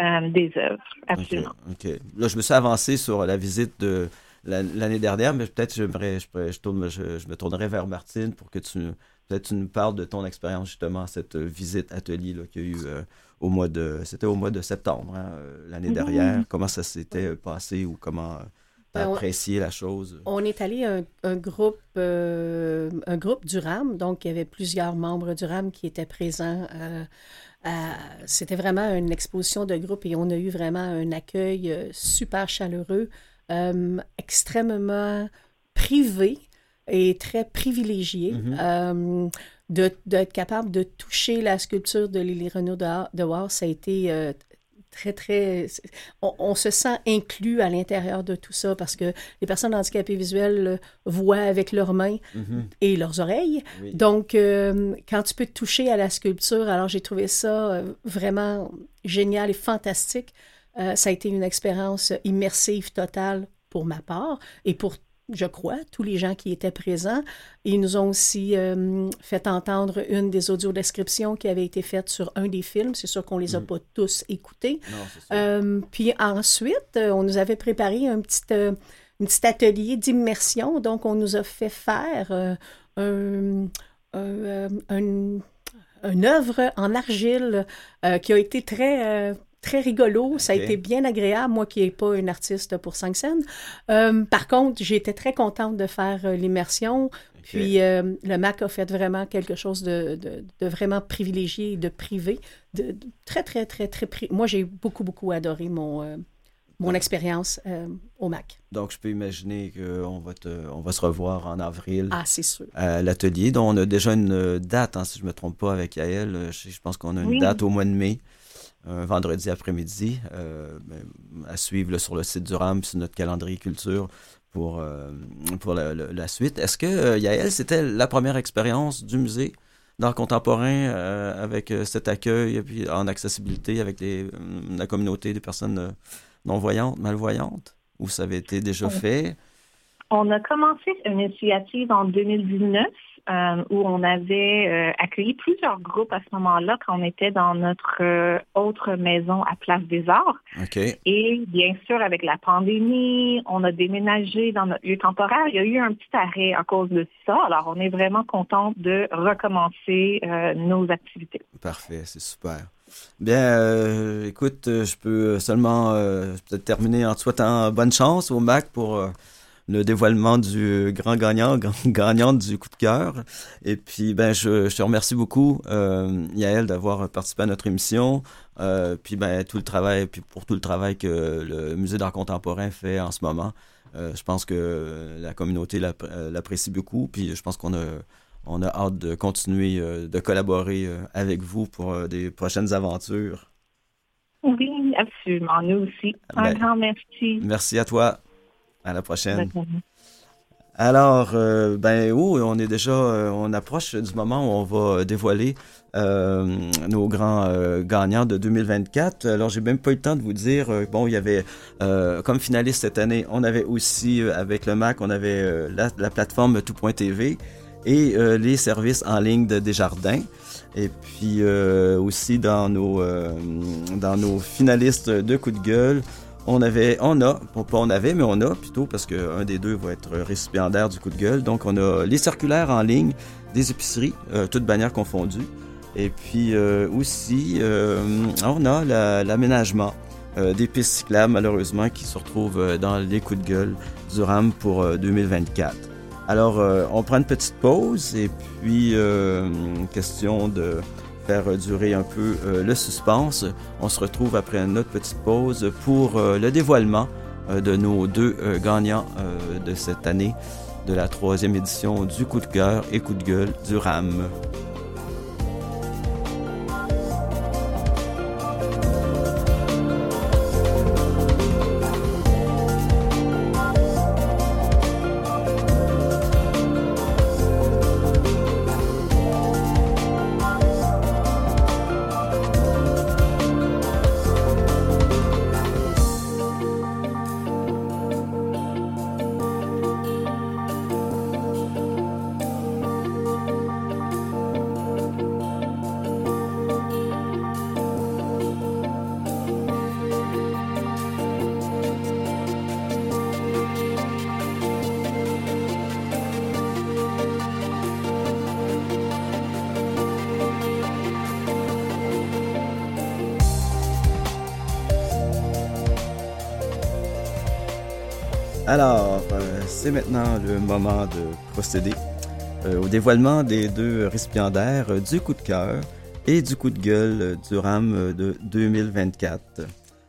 euh, des œuvres. Absolument. OK. Là, je me suis avancé sur la visite de la- l'année dernière, mais peut-être j'aimerais, je, pourrais- je, tourne- je, je me tournerai vers Martine pour que tu, peut-être tu nous parles de ton expérience justement cette euh, visite atelier qu'il y a eu euh, au mois de, c'était au mois de septembre hein, euh, l'année Mhm. dernière. Comment ça s'était passé ou comment, euh, Ben, apprécié la chose? On est allé à un, un groupe, euh, un groupe du RAM, donc il y avait plusieurs membres du RAM qui étaient présents. à- C'était vraiment une exposition de groupe et on a eu vraiment un accueil super chaleureux, euh, extrêmement privé et très privilégié. Euh, de- d'être capable de toucher la sculpture de Lily Renaud de, de Wars, ça a été euh, très, très... On, on se sent inclus à l'intérieur de tout ça parce que les personnes handicapées visuelles voient avec leurs mains Mhm. et leurs oreilles. Oui. Donc, euh, quand tu peux toucher à la sculpture, alors j'ai trouvé ça vraiment génial et fantastique. Euh, ça a été une expérience immersive totale pour ma part et pour, je crois, tous les gens qui étaient présents. Ils nous ont aussi euh, fait entendre une des audiodescriptions qui avait été faite sur un des films. C'est sûr qu'on les a Mhm. pas tous écoutés. Non. Euh, puis ensuite, euh, on nous avait préparé un petit, euh, un petit atelier d'immersion. Donc, on nous a fait faire un, un, un- une œuvre en argile euh, qui a été très, euh, très rigolo. Ça a été bien agréable, moi qui n'ai pas une artiste pour cinq scènes. Euh, par contre, j'ai été très contente de faire euh, l'immersion. Puis euh, le MAC a fait vraiment quelque chose de, de- de vraiment privilégié et de privé. De, de- très, très, très, très... pri- Moi, j'ai beaucoup, beaucoup adoré mon, euh, mon expérience euh, au MAC. Donc, je peux imaginer qu'on va, te- on va se revoir en avril Ah, c'est sûr. à l'atelier, dont on a déjà une date, hein, si je ne me trompe pas, avec Yael. Je, je pense qu'on a une Oui. date au mois de mai, un vendredi après-midi, euh, ben, à suivre là, sur le site du RAM, sur notre calendrier culture pour, euh, pour la, la- la suite. Est-ce que euh, Yael, c'était la première expérience du musée d'art contemporain euh, avec cet accueil et puis en accessibilité avec les, la communauté des personnes non-voyantes, malvoyantes? Ou ça avait été déjà fait? On a commencé une initiative en 2019 euh, où on avait euh, accueilli plusieurs groupes à ce moment-là quand on était dans notre euh, autre maison à Place des Arts. Et bien sûr, avec la pandémie, on a déménagé dans notre lieu temporaire. Il y a eu un petit arrêt à cause de ça. Alors, on est vraiment content de recommencer nos activités. Parfait, c'est super. Bien, euh, écoute, je peux seulement euh, peut-être terminer en te souhaitant bonne chance au MAC pour euh, le dévoilement du grand gagnant, grand- gagnante du coup de cœur. Et puis, ben, je, je te remercie beaucoup, euh, Yael, d'avoir participé à notre émission. Euh, puis, ben, tout le travail, puis pour tout le travail que le Musée d'art contemporain fait en ce moment. Euh, je pense que la communauté l'app- l'apprécie beaucoup. Puis, je pense qu'on a on a hâte de continuer euh, de collaborer euh, avec vous pour euh, des prochaines aventures. Oui, absolument. Nous aussi. Un Ben, grand merci. Merci à toi. À la prochaine. Alors, euh, ben, oh, on est déjà, euh, on approche du moment où on va dévoiler euh, nos grands gagnants de 2024. Alors, j'ai même pas eu le temps de vous dire, bon, il y avait, comme finaliste cette année, on avait aussi, avec le Mac, on avait la, la plateforme tout.tv et les services en ligne de Desjardins. Et puis aussi dans nos, dans nos finalistes de coup de gueule, on avait, on a, pas on avait, mais on a plutôt, parce qu'un des deux va être récipiendaire du coup de gueule. Donc, on a les circulaires en ligne des épiceries, euh, toutes bannières confondues. Et puis euh, aussi, euh, on a la- l'aménagement des pistes cyclables, malheureusement, qui se retrouvent dans les coups de gueule du RAM pour euh, 2024. Alors, on prend une petite pause et puis, question de faire durer un peu euh, le suspense. On se retrouve après une autre petite pause pour euh, le dévoilement euh, de nos deux euh, gagnants euh, de cette année de la troisième édition du coup de cœur et coup de gueule du RAM. C'est maintenant le moment de procéder euh, au dévoilement des deux récipiendaires euh, du coup de cœur et du coup de gueule du RAM de 2024.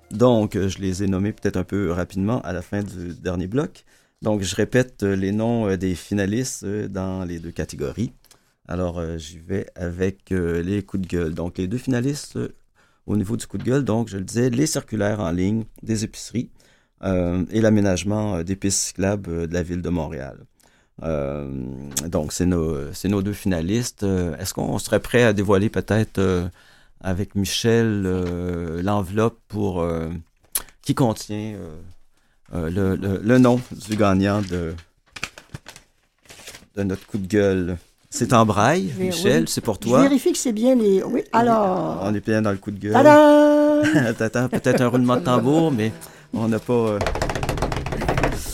Donc, je les ai nommés peut-être un peu rapidement à la fin du dernier bloc. Donc, je répète les noms des finalistes dans les deux catégories. Alors, j'y vais avec les coups de gueule. Donc, les deux finalistes au niveau du coup de gueule, donc, je le disais, les circulaires en ligne des épiceries. Euh, et l'aménagement euh, des pistes cyclables euh, de la ville de Montréal. donc, c'est nos, nos, deux finalistes. Est-ce qu'on serait prêt à dévoiler peut-être avec Michel l'enveloppe pour qui contient le, le, nom du gagnant de, de notre coup de gueule? C'est en braille, Michel, c'est pour toi? Je vérifie que c'est bien les. Oui, alors. On est bien dans le coup de gueule. Tada! peut-être un roulement de tambour, mais on n'a pas. Euh,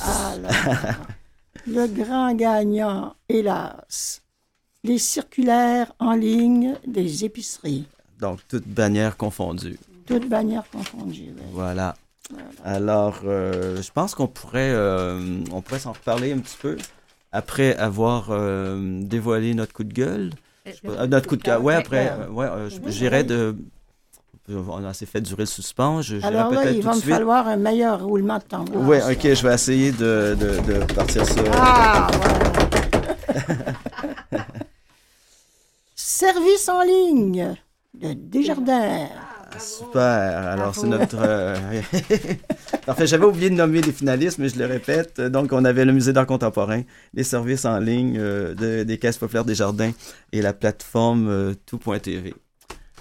ah, le grand gagnant, hélas. Les circulaires en ligne des épiceries. Donc, toutes bannières confondues. Toutes bannières confondues, oui. Voilà. Alors, euh, je pense qu'on pourrait, euh, on pourrait s'en reparler un petit peu après avoir dévoilé notre coup de gueule. notre coup de cœur. Ouais, après, ouais, j'irais de on a assez fait durer le suspense. Je, Alors là, il va me falloir un meilleur roulement de tambour. Oui, ok, je vais essayer de, de, de partir ça. Ah, Service en ligne de Desjardins. Ah, super. Alors, c'est notre. Euh, en fait, j'avais oublié de nommer les finalistes, mais je le répète. Donc, on avait le Musée d'art contemporain, les services en ligne euh, des Caisses populaires des Jardins et la plateforme euh, tout.tv.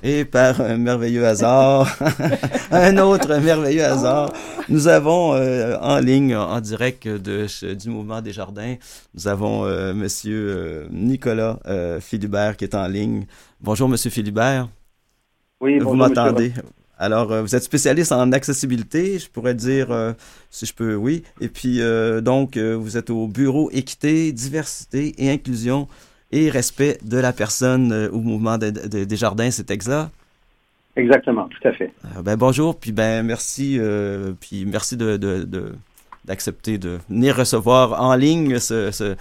Et par un merveilleux hasard, un autre merveilleux hasard, nous avons euh, en ligne, en direct de, du mouvement des jardins, nous avons euh, Monsieur euh, Nicolas Philibert qui est en ligne. Bonjour Monsieur Philibert. Oui, bonjour. Vous m'entendez? Alors, vous êtes spécialiste en accessibilité, je pourrais dire, si je peux, oui. Et puis, donc, vous êtes au bureau équité, diversité et inclusion et respect de la personne euh, au mouvement des jardins, c'est exact? Exactement, tout à fait. Euh, ben, bonjour, puis ben merci, euh, puis merci de, d'accepter de, venir recevoir en ligne ce,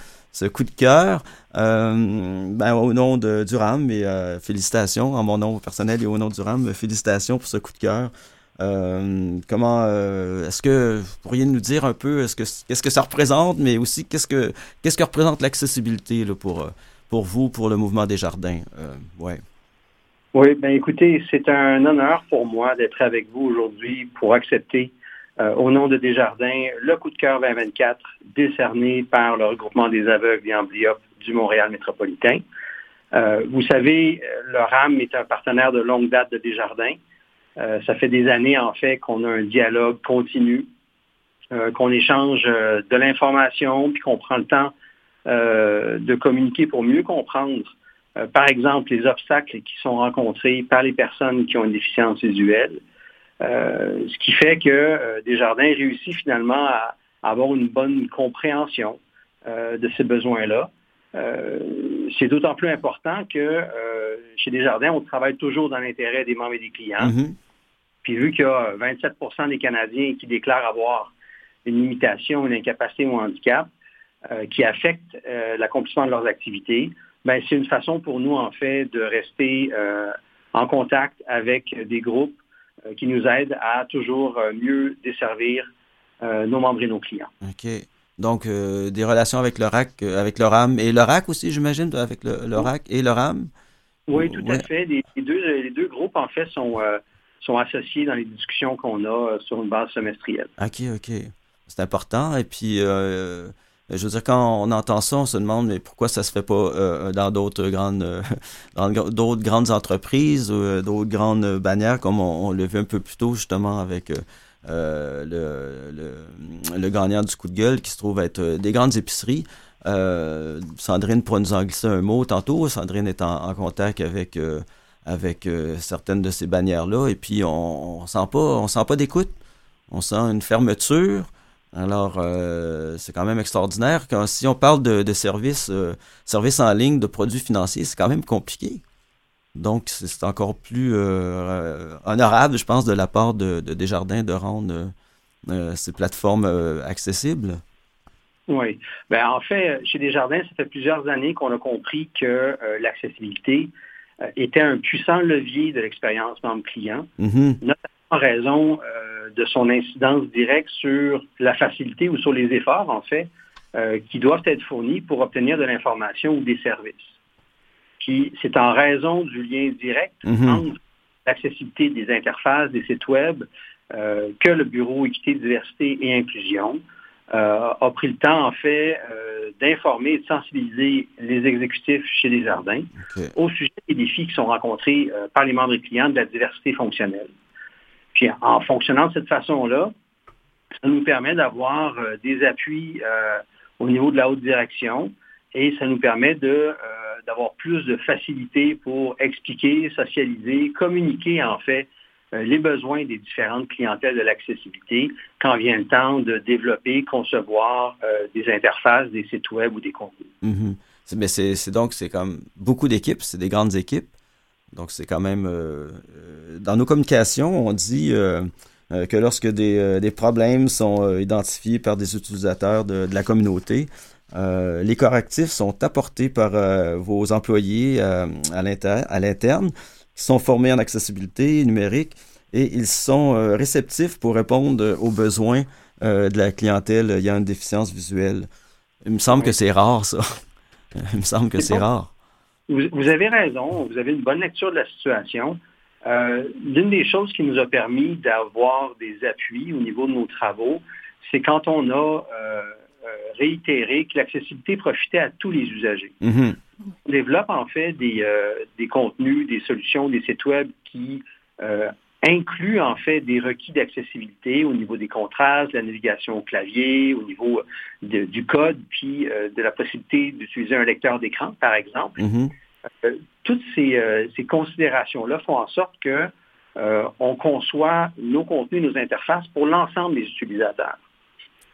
coup de cœur. ben, au nom de, du RAM, et félicitations, en mon nom personnel et au nom du RAM, félicitations pour ce coup de cœur. comment est-ce que vous pourriez nous dire un peu ce que qu'est-ce que ça représente, mais aussi qu'est-ce que qu'est-ce que représente l'accessibilité pour pour vous, pour le mouvement des jardins. Euh, ouais. Oui, ben écoutez, c'est un honneur pour moi d'être avec vous aujourd'hui pour accepter euh, au nom de Desjardins le coup de cœur 2024 décerné par le regroupement des aveugles et amblyopes du Montréal métropolitain. Euh, vous savez, le RAM est un partenaire de longue date de Desjardins. ça fait des années, en fait, qu'on a un dialogue continu, qu'on échange de l'information, puis qu'on prend le temps euh, de communiquer pour mieux comprendre, euh, par exemple, les obstacles qui sont rencontrés par les personnes qui ont une déficience visuelle. Euh, ce qui fait que Desjardins réussit finalement à, avoir une bonne compréhension de ces besoins-là. c'est d'autant plus important que chez Desjardins, on travaille toujours dans l'intérêt des membres et des clients. Mm-hmm. Puis vu qu'il y a 27% des Canadiens qui déclarent avoir une limitation, une incapacité ou un handicap, euh, qui affectent euh, l'accomplissement de leurs activités, ben, c'est une façon pour nous, en fait, de rester euh, en contact avec des groupes qui nous aident à toujours mieux desservir nos membres et nos clients. OK. Donc, des relations avec le RAC, avec le RAM et le RAC aussi, j'imagine, avec le, RAC et le RAM? Oui, tout à fait. Les, deux, les deux groupes, en fait, sont, sont associés dans les discussions qu'on a sur une base semestrielle. OK, OK. C'est important. Et puis, je veux dire, quand on entend ça, on se demande mais pourquoi ça se fait pas euh, dans d'autres grandes euh, grandes entreprises d'autres grandes bannières, comme on, le vu un peu plus tôt justement avec le, le, le, gagnant du coup de gueule qui se trouve être des grandes épiceries. Sandrine pourra nous en glisser un mot tantôt. Sandrine est en, contact avec avec certaines de ces bannières là et puis on, on sent pas on sent pas d'écoute. On sent une fermeture. Alors, euh, c'est quand même extraordinaire. Quand, si on parle de, services, euh, services en ligne, de produits financiers, c'est quand même compliqué. Donc, c'est encore plus euh, honorable, je pense, de la part de, Desjardins de rendre ces plateformes accessibles. Oui. Ben, en fait, chez Desjardins, ça fait plusieurs années qu'on a compris que l'accessibilité était un puissant levier de l'expérience membre client, Mhm. notamment en raison euh, de son incidence directe sur la facilité ou sur les efforts, en fait, euh, qui doivent être fournis pour obtenir de l'information ou des services. Puis, c'est en raison du lien direct Mhm. entre l'accessibilité des interfaces, des sites web, euh, que le Bureau Équité, Diversité et Inclusion a pris le temps, en fait, d'informer et de sensibiliser les exécutifs chez Desjardins OK. au sujet des défis qui sont rencontrés par les membres et clients de la diversité fonctionnelle. En fonctionnant de cette façon-là, ça nous permet d'avoir euh, des appuis euh, au niveau de la haute direction et ça nous permet euh, d'avoir plus de facilité pour expliquer, socialiser, communiquer en fait les besoins des différentes clientèles de l'accessibilité quand vient le temps de développer, concevoir des interfaces, des sites web ou des contenus. Mhm. C'est- Mais c'est donc c'est comme beaucoup d'équipes, c'est des grandes équipes. Donc c'est quand même euh, euh, dans nos communications, on dit euh, que lorsque des, des problèmes sont identifiés par des utilisateurs de, de la communauté, euh, les correctifs sont apportés par euh, vos employés euh, à l'inter- à l'interne, qui sont formés en accessibilité numérique et ils sont réceptifs pour répondre aux besoins de la clientèle ayant une déficience visuelle. Il me semble Oui. que c'est rare, ça. Il me semble que C'est rare. Vous, vous avez raison, vous avez une bonne lecture de la situation. Euh, L'une des choses qui nous a permis d'avoir des appuis au niveau de nos travaux, c'est quand on a euh, euh, réitéré que l'accessibilité profitait à tous les usagers. Mhm. On développe en fait des, euh, des contenus, des solutions, des sites web qui incluent en fait des requis d'accessibilité au niveau des contrastes, de la navigation au clavier, au niveau de- du code, puis euh, de la possibilité d'utiliser un lecteur d'écran, par exemple. Mhm. Euh, toutes ces, euh, ces considérations-là font en sorte que on conçoit nos contenus, nos interfaces pour l'ensemble des utilisateurs.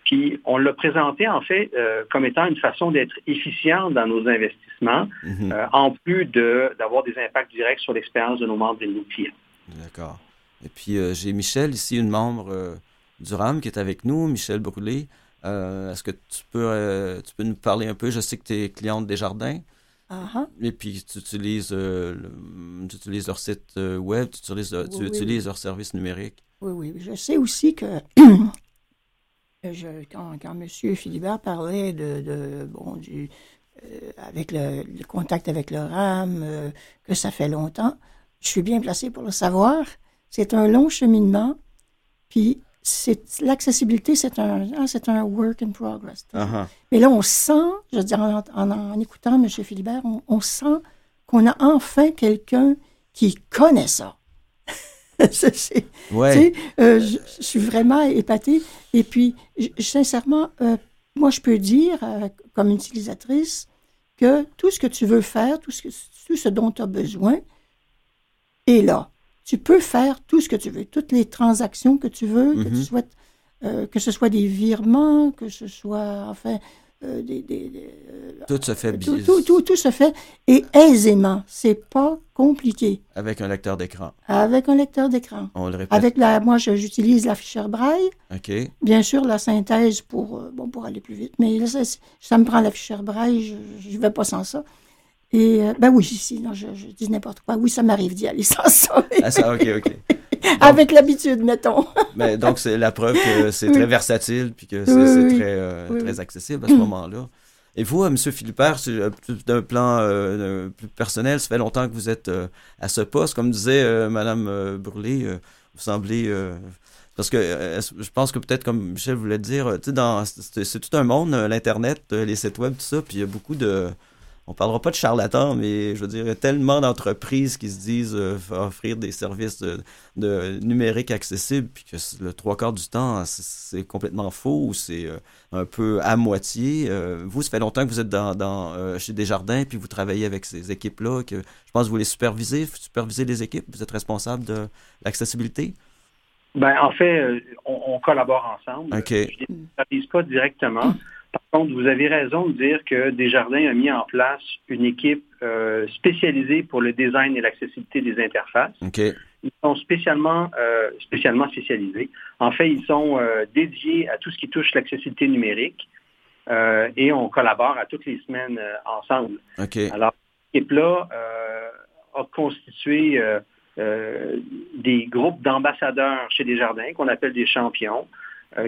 Puis on l'a présenté en fait euh, comme étant une façon d'être efficient dans nos investissements, Mhm. euh, en plus de- d'avoir des impacts directs sur l'expérience de nos membres et de nos clients. D'accord. Et puis euh, j'ai Michel ici, une membre euh, du RAM qui est avec nous, Michel Brûlé. Euh, Est-ce que tu peux, tu peux nous parler un peu? Je sais que tu es cliente des jardins. Et puis, tu utilises, le- tu utilises leur site web, tu utilises, tu Oui, oui. utilises leur service numérique. Oui, oui. Je sais aussi que je- quand, quand M. Philibert parlait de, de, bon, du, avec le, le contact avec le RAM, que ça fait longtemps, je suis bien placé pour le savoir. C'est un long cheminement, puis c'est l'accessibilité, c'est un, ah, c'est un work in progress. Ah. Mais là, on sent, je veux dire, en, en- en écoutant M. Philibert, on, on sent qu'on a enfin quelqu'un qui connaît ça. C'est- Ouais. euh, je, je suis vraiment épatée. Et puis, je- sincèrement, euh, moi, je peux dire, euh, comme utilisatrice, que tout ce que tu veux faire, tout ce, que- tout ce dont tu as besoin est là. Tu peux faire tout ce que tu veux, toutes les transactions que tu veux, que, tu Mhm. souhaites, euh, que ce soit des virements, que ce soit, enfin, euh, des, des- des, euh, Tout se fait bien tout, tout, tout, tout se fait et aisément. C'est pas compliqué. avec un lecteur d'écran. Avec un lecteur d'écran. On le répète. Avec la, moi, j'utilise l'afficheur braille. OK. Bien sûr, la synthèse pour, bon, pour aller plus vite. Mais là, ça, ça me prend l'afficheur braille. Je ne vais pas sans ça. Et, euh, ben oui, si, non, je, je dis n'importe quoi. Oui, ça m'arrive d'y aller sans ça. mais Ah, ça, OK, OK. Avec l'habitude, mettons. Mais donc, c'est la preuve que c'est très versatile puis que c'est Oui, très, euh, oui, très accessible à ce moment-là. Et vous, euh, M. Philippert, d'un plan euh, plus personnel, ça fait longtemps que vous êtes à ce poste. Comme disait Mme Brûlé, vous semblez... parce que je pense que peut-être, comme Michel voulait dire, c'est tout un monde, l'Internet, les sites web, tout ça, puis il y a beaucoup de... On parlera pas de charlatans, mais je veux dire, il y a tellement d'entreprises qui se disent euh, offrir des services de, de numérique accessible, puis que le trois quarts du temps, c'est- complètement faux, ou c'est euh, un peu à moitié. Euh, vous, ça fait longtemps que vous êtes dans, dans, chez Desjardins, puis vous travaillez avec ces équipes-là, que je pense que vous les supervisez, vous supervisez les équipes, vous êtes responsable de l'accessibilité? Ben, en fait, on, on collabore ensemble. OK. Je ne les supervise pas directement. Contre, vous avez raison de dire que Desjardins a mis en place une équipe euh, spécialisée pour le design et l'accessibilité des interfaces. OK. Ils sont spécialement, euh, spécialement spécialisés. En fait, ils sont euh, dédiés à tout ce qui touche l'accessibilité numérique. euh, et on collabore à toutes les semaines ensemble. OK. Alors, cette équipe-là euh, a constitué des groupes d'ambassadeurs chez Desjardins qu'on appelle des champions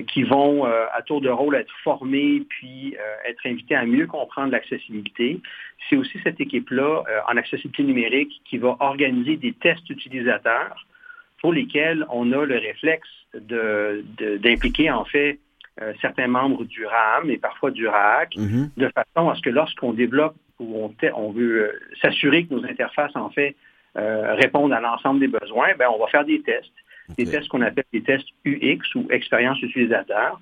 qui vont euh, à tour de rôle être formés puis euh, être invités à mieux comprendre l'accessibilité. C'est aussi cette équipe-là euh, en accessibilité numérique qui va organiser des tests utilisateurs pour lesquels on a le réflexe de- de- d'impliquer en fait euh, certains membres du RAM et parfois du RAC, Mhm. de façon à ce que lorsqu'on développe ou on, veut euh, s'assurer que nos interfaces en fait euh, répondent à l'ensemble des besoins, ben, on va faire des tests, des tests qu'on appelle des tests UX ou expérience utilisateur.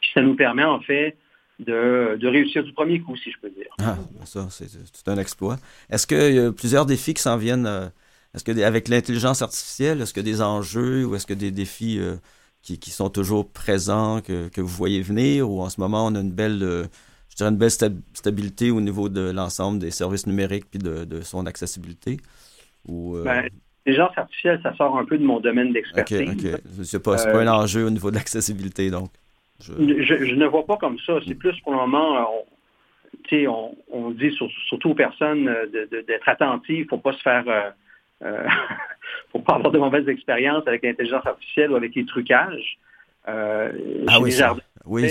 Puis ça nous permet en fait de, de réussir du premier coup, si je peux dire. Ah, ça, c'est un exploit. Est-ce qu'il y a plusieurs défis qui s'en viennent euh, Est-ce que des- avec l'intelligence artificielle, est-ce qu'il y a des enjeux ou est-ce que des défis euh, qui, qui sont toujours présents, que, que vous voyez venir, ou en ce moment on a une belle, euh, je dirais une belle sta- stabilité au niveau de l'ensemble des services numériques puis de, de son accessibilité? Ou, Ben, L'intelligence artificielle, ça sort un peu de mon domaine ok, d'expertise. ok. C'est pas, pas un enjeu au niveau de l'accessibilité, donc. Je- Je, je ne vois pas comme ça. C'est plus pour le moment, euh, on, on, on dit sur- surtout aux personnes euh, d'être attentives, il ne faut pas se faire, euh, euh, faut pas avoir de mauvaises expériences avec l'intelligence artificielle ou avec les trucages. Euh, Ah oui, ça- oui,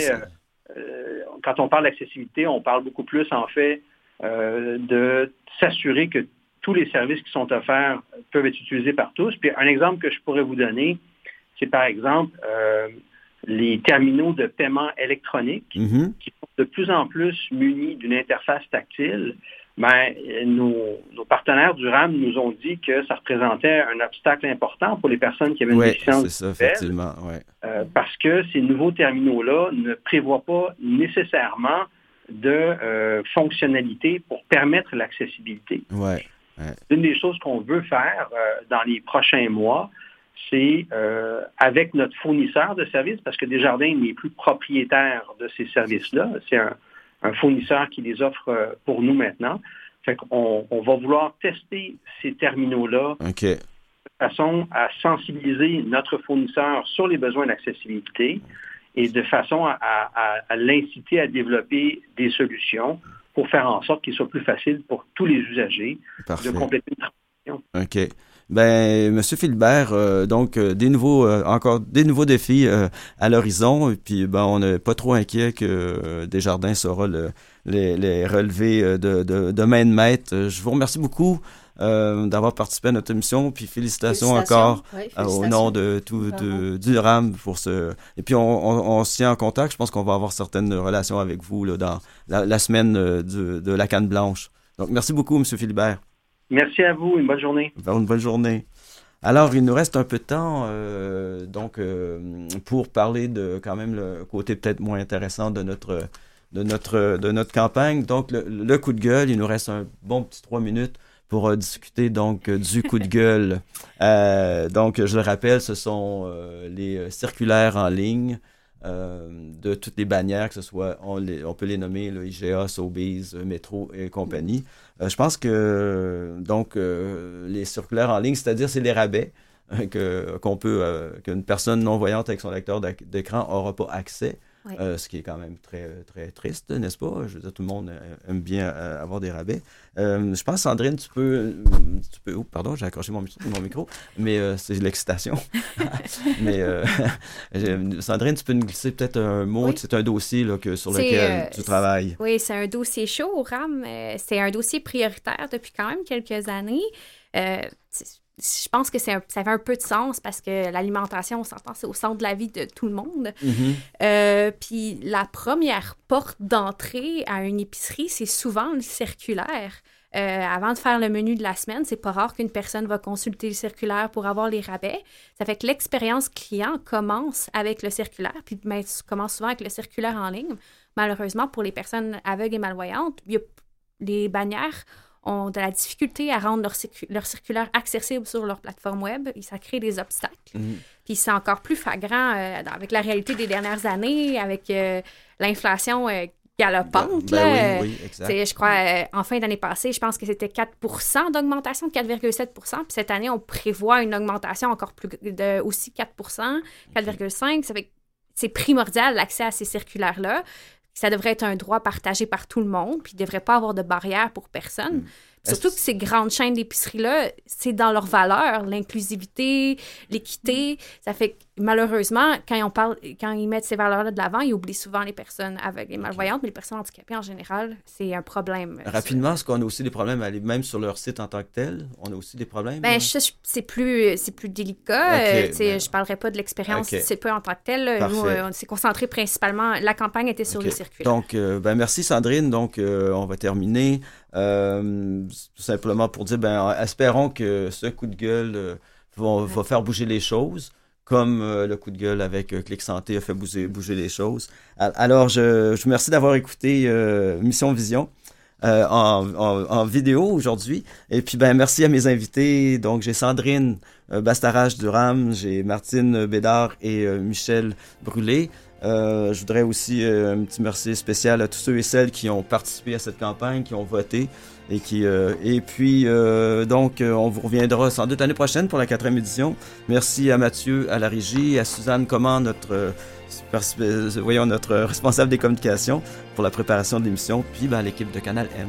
euh, quand on parle d'accessibilité, on parle beaucoup plus en fait euh, de s'assurer que tous les services qui sont offerts peuvent être utilisés par tous. Puis un exemple que je pourrais vous donner, c'est par exemple euh, les terminaux de paiement électronique Mhm. qui sont de plus en plus munis d'une interface tactile. Ben, nos, nos partenaires du RAM nous ont dit que ça représentait un obstacle important pour les personnes qui avaient une déficience ça, effectivement. Ouais. Euh, parce que ces nouveaux terminaux-là ne prévoient pas nécessairement de euh, fonctionnalité pour permettre l'accessibilité. Ouais. Une des choses qu'on veut faire euh, dans les prochains mois, c'est euh, avec notre fournisseur de services, parce que Desjardins n'est plus propriétaire de ces services-là, c'est un, un fournisseur qui les offre euh, pour nous maintenant. Fait qu'on on va vouloir tester ces terminaux-là de façon à sensibiliser notre fournisseur sur les besoins d'accessibilité et de façon à, à- à l'inciter à développer des solutions pour faire en sorte qu'il soit plus facile pour tous les usagers Parfait. de compléter une transaction. OK. Ben, Monsieur Philbert, euh, donc euh, des nouveaux, euh, encore des nouveaux défis à l'horizon. Et puis, ben, on n'est pas trop inquiet que Desjardins saura le, les, euh, de, de, de main de maître. Je vous remercie beaucoup euh, d'avoir participé à notre émission. Puis félicitations, encore Oui, euh, au nom de tout de, du RAM pour ce. Et puis, on, on, on se tient en contact. Je pense qu'on va avoir certaines relations avec vous là, dans la, la semaine euh, de la canne blanche. Donc, merci beaucoup, Monsieur Philbert. Merci à vous, une bonne journée. Vers une bonne journée. Alors, il nous reste un peu de temps, euh, donc, euh, pour parler de quand même le côté peut-être moins intéressant de notre, de notre, de notre campagne. Donc, le, le coup de gueule, il nous reste un bon petit trois minutes pour euh, discuter donc euh, du coup de gueule. Euh, donc, je le rappelle, ce sont les circulaires en ligne de toutes les bannières, que ce soit, on, les- peut les nommer, le IGA, Sobeys, Métro et compagnie. Je pense que donc les circulaires en ligne, c'est-à-dire c'est les rabais peut qu'une personne non voyante avec son lecteur d'écran aura pas accès. Euh, ce qui est quand même très très triste, n'est-ce pas? Je veux dire, tout le monde euh, aime bien euh, avoir des rabais. Euh, je pense, Sandrine, tu peux, tu peux. Oh, pardon, j'ai accroché mon, micro- mon micro, mais euh, c'est l'excitation. mais Sandrine, tu peux nous glisser peut-être un mot. Oui. C'est un dossier là, que, sur lequel tu travailles. Oui, c'est un dossier chaud au RAM. C'est un dossier prioritaire depuis quand même quelques années. Euh, je pense que c'est ça fait un peu de sens parce que l'alimentation, on s'entend, c'est au centre de la vie de tout le monde. Mhm. Euh, puis la première porte d'entrée à une épicerie, c'est souvent le circulaire. Euh, avant de faire le menu de la semaine, c'est pas rare qu'une personne va consulter le circulaire pour avoir les rabais. Ça fait que l'expérience client commence avec le circulaire, puis ben, commence souvent avec le circulaire en ligne. Malheureusement, pour les personnes aveugles et malvoyantes, il y a- les bannières ont de la difficulté à rendre leur, circu- leur circulaire accessible sur leur plateforme web et ça crée des obstacles. Mhm. Puis c'est encore plus flagrant euh, avec la réalité des dernières années, avec euh, l'inflation euh, galopante. Ben là, oui, oui, exact. je crois, euh, en fin d'année passée, je pense que c'était 4 d'augmentation, 4,7 Puis cette année, on prévoit une augmentation encore plus, de aussi 4 4,5 Ça fait que c'est primordial l'accès à ces circulaires-là. Ça devrait être un droit partagé par tout le monde, puis il ne devrait pas avoir de barrière pour personne. Mm. Surtout que ces grandes chaînes d'épicerie-là, c'est dans leurs valeurs, l'inclusivité, l'équité. Ça fait que malheureusement, quand, on parle, quand ils mettent ces valeurs-là de l'avant, ils oublient souvent les personnes aveugles et malvoyantes, mais les personnes handicapées en général, c'est un problème. Rapidement, est-ce qu'on a aussi des problèmes, même sur leur site en tant que tel? On a aussi des problèmes? Ben, c'est plus, plus délicat. Okay, euh, ben... Je ne parlerai pas de l'expérience okay. c'est pas en tant que tel. Nous, euh, on s'est concentré principalement, la campagne était sur okay. les circuits. Donc, euh, ben, merci Sandrine. Donc, on va terminer. Euh, tout simplement pour dire, ben, espérons que ce coup de gueule euh, va, va, faire bouger les choses, comme euh, le coup de gueule avec euh, Clic Santé a fait bouger, bouger les choses. Alors, je, je vous remercie d'avoir écouté Mission Vision. En, en, en, vidéo aujourd'hui. Et puis, ben, merci à mes invités. Donc, j'ai Sandrine Bastarache Durham, j'ai Martine Bédard et Michel Brûlé. Euh, je voudrais aussi euh, un petit merci spécial à tous ceux et celles qui ont participé à cette campagne, qui ont voté. Et, qui, euh, et puis, donc, on vous reviendra sans doute l'année prochaine pour la quatrième édition. Merci à Mathieu, à la régie, à Suzanne Comment, notre, voyons, notre responsable des communications pour la préparation de l'émission, puis ben, à l'équipe de Canal M.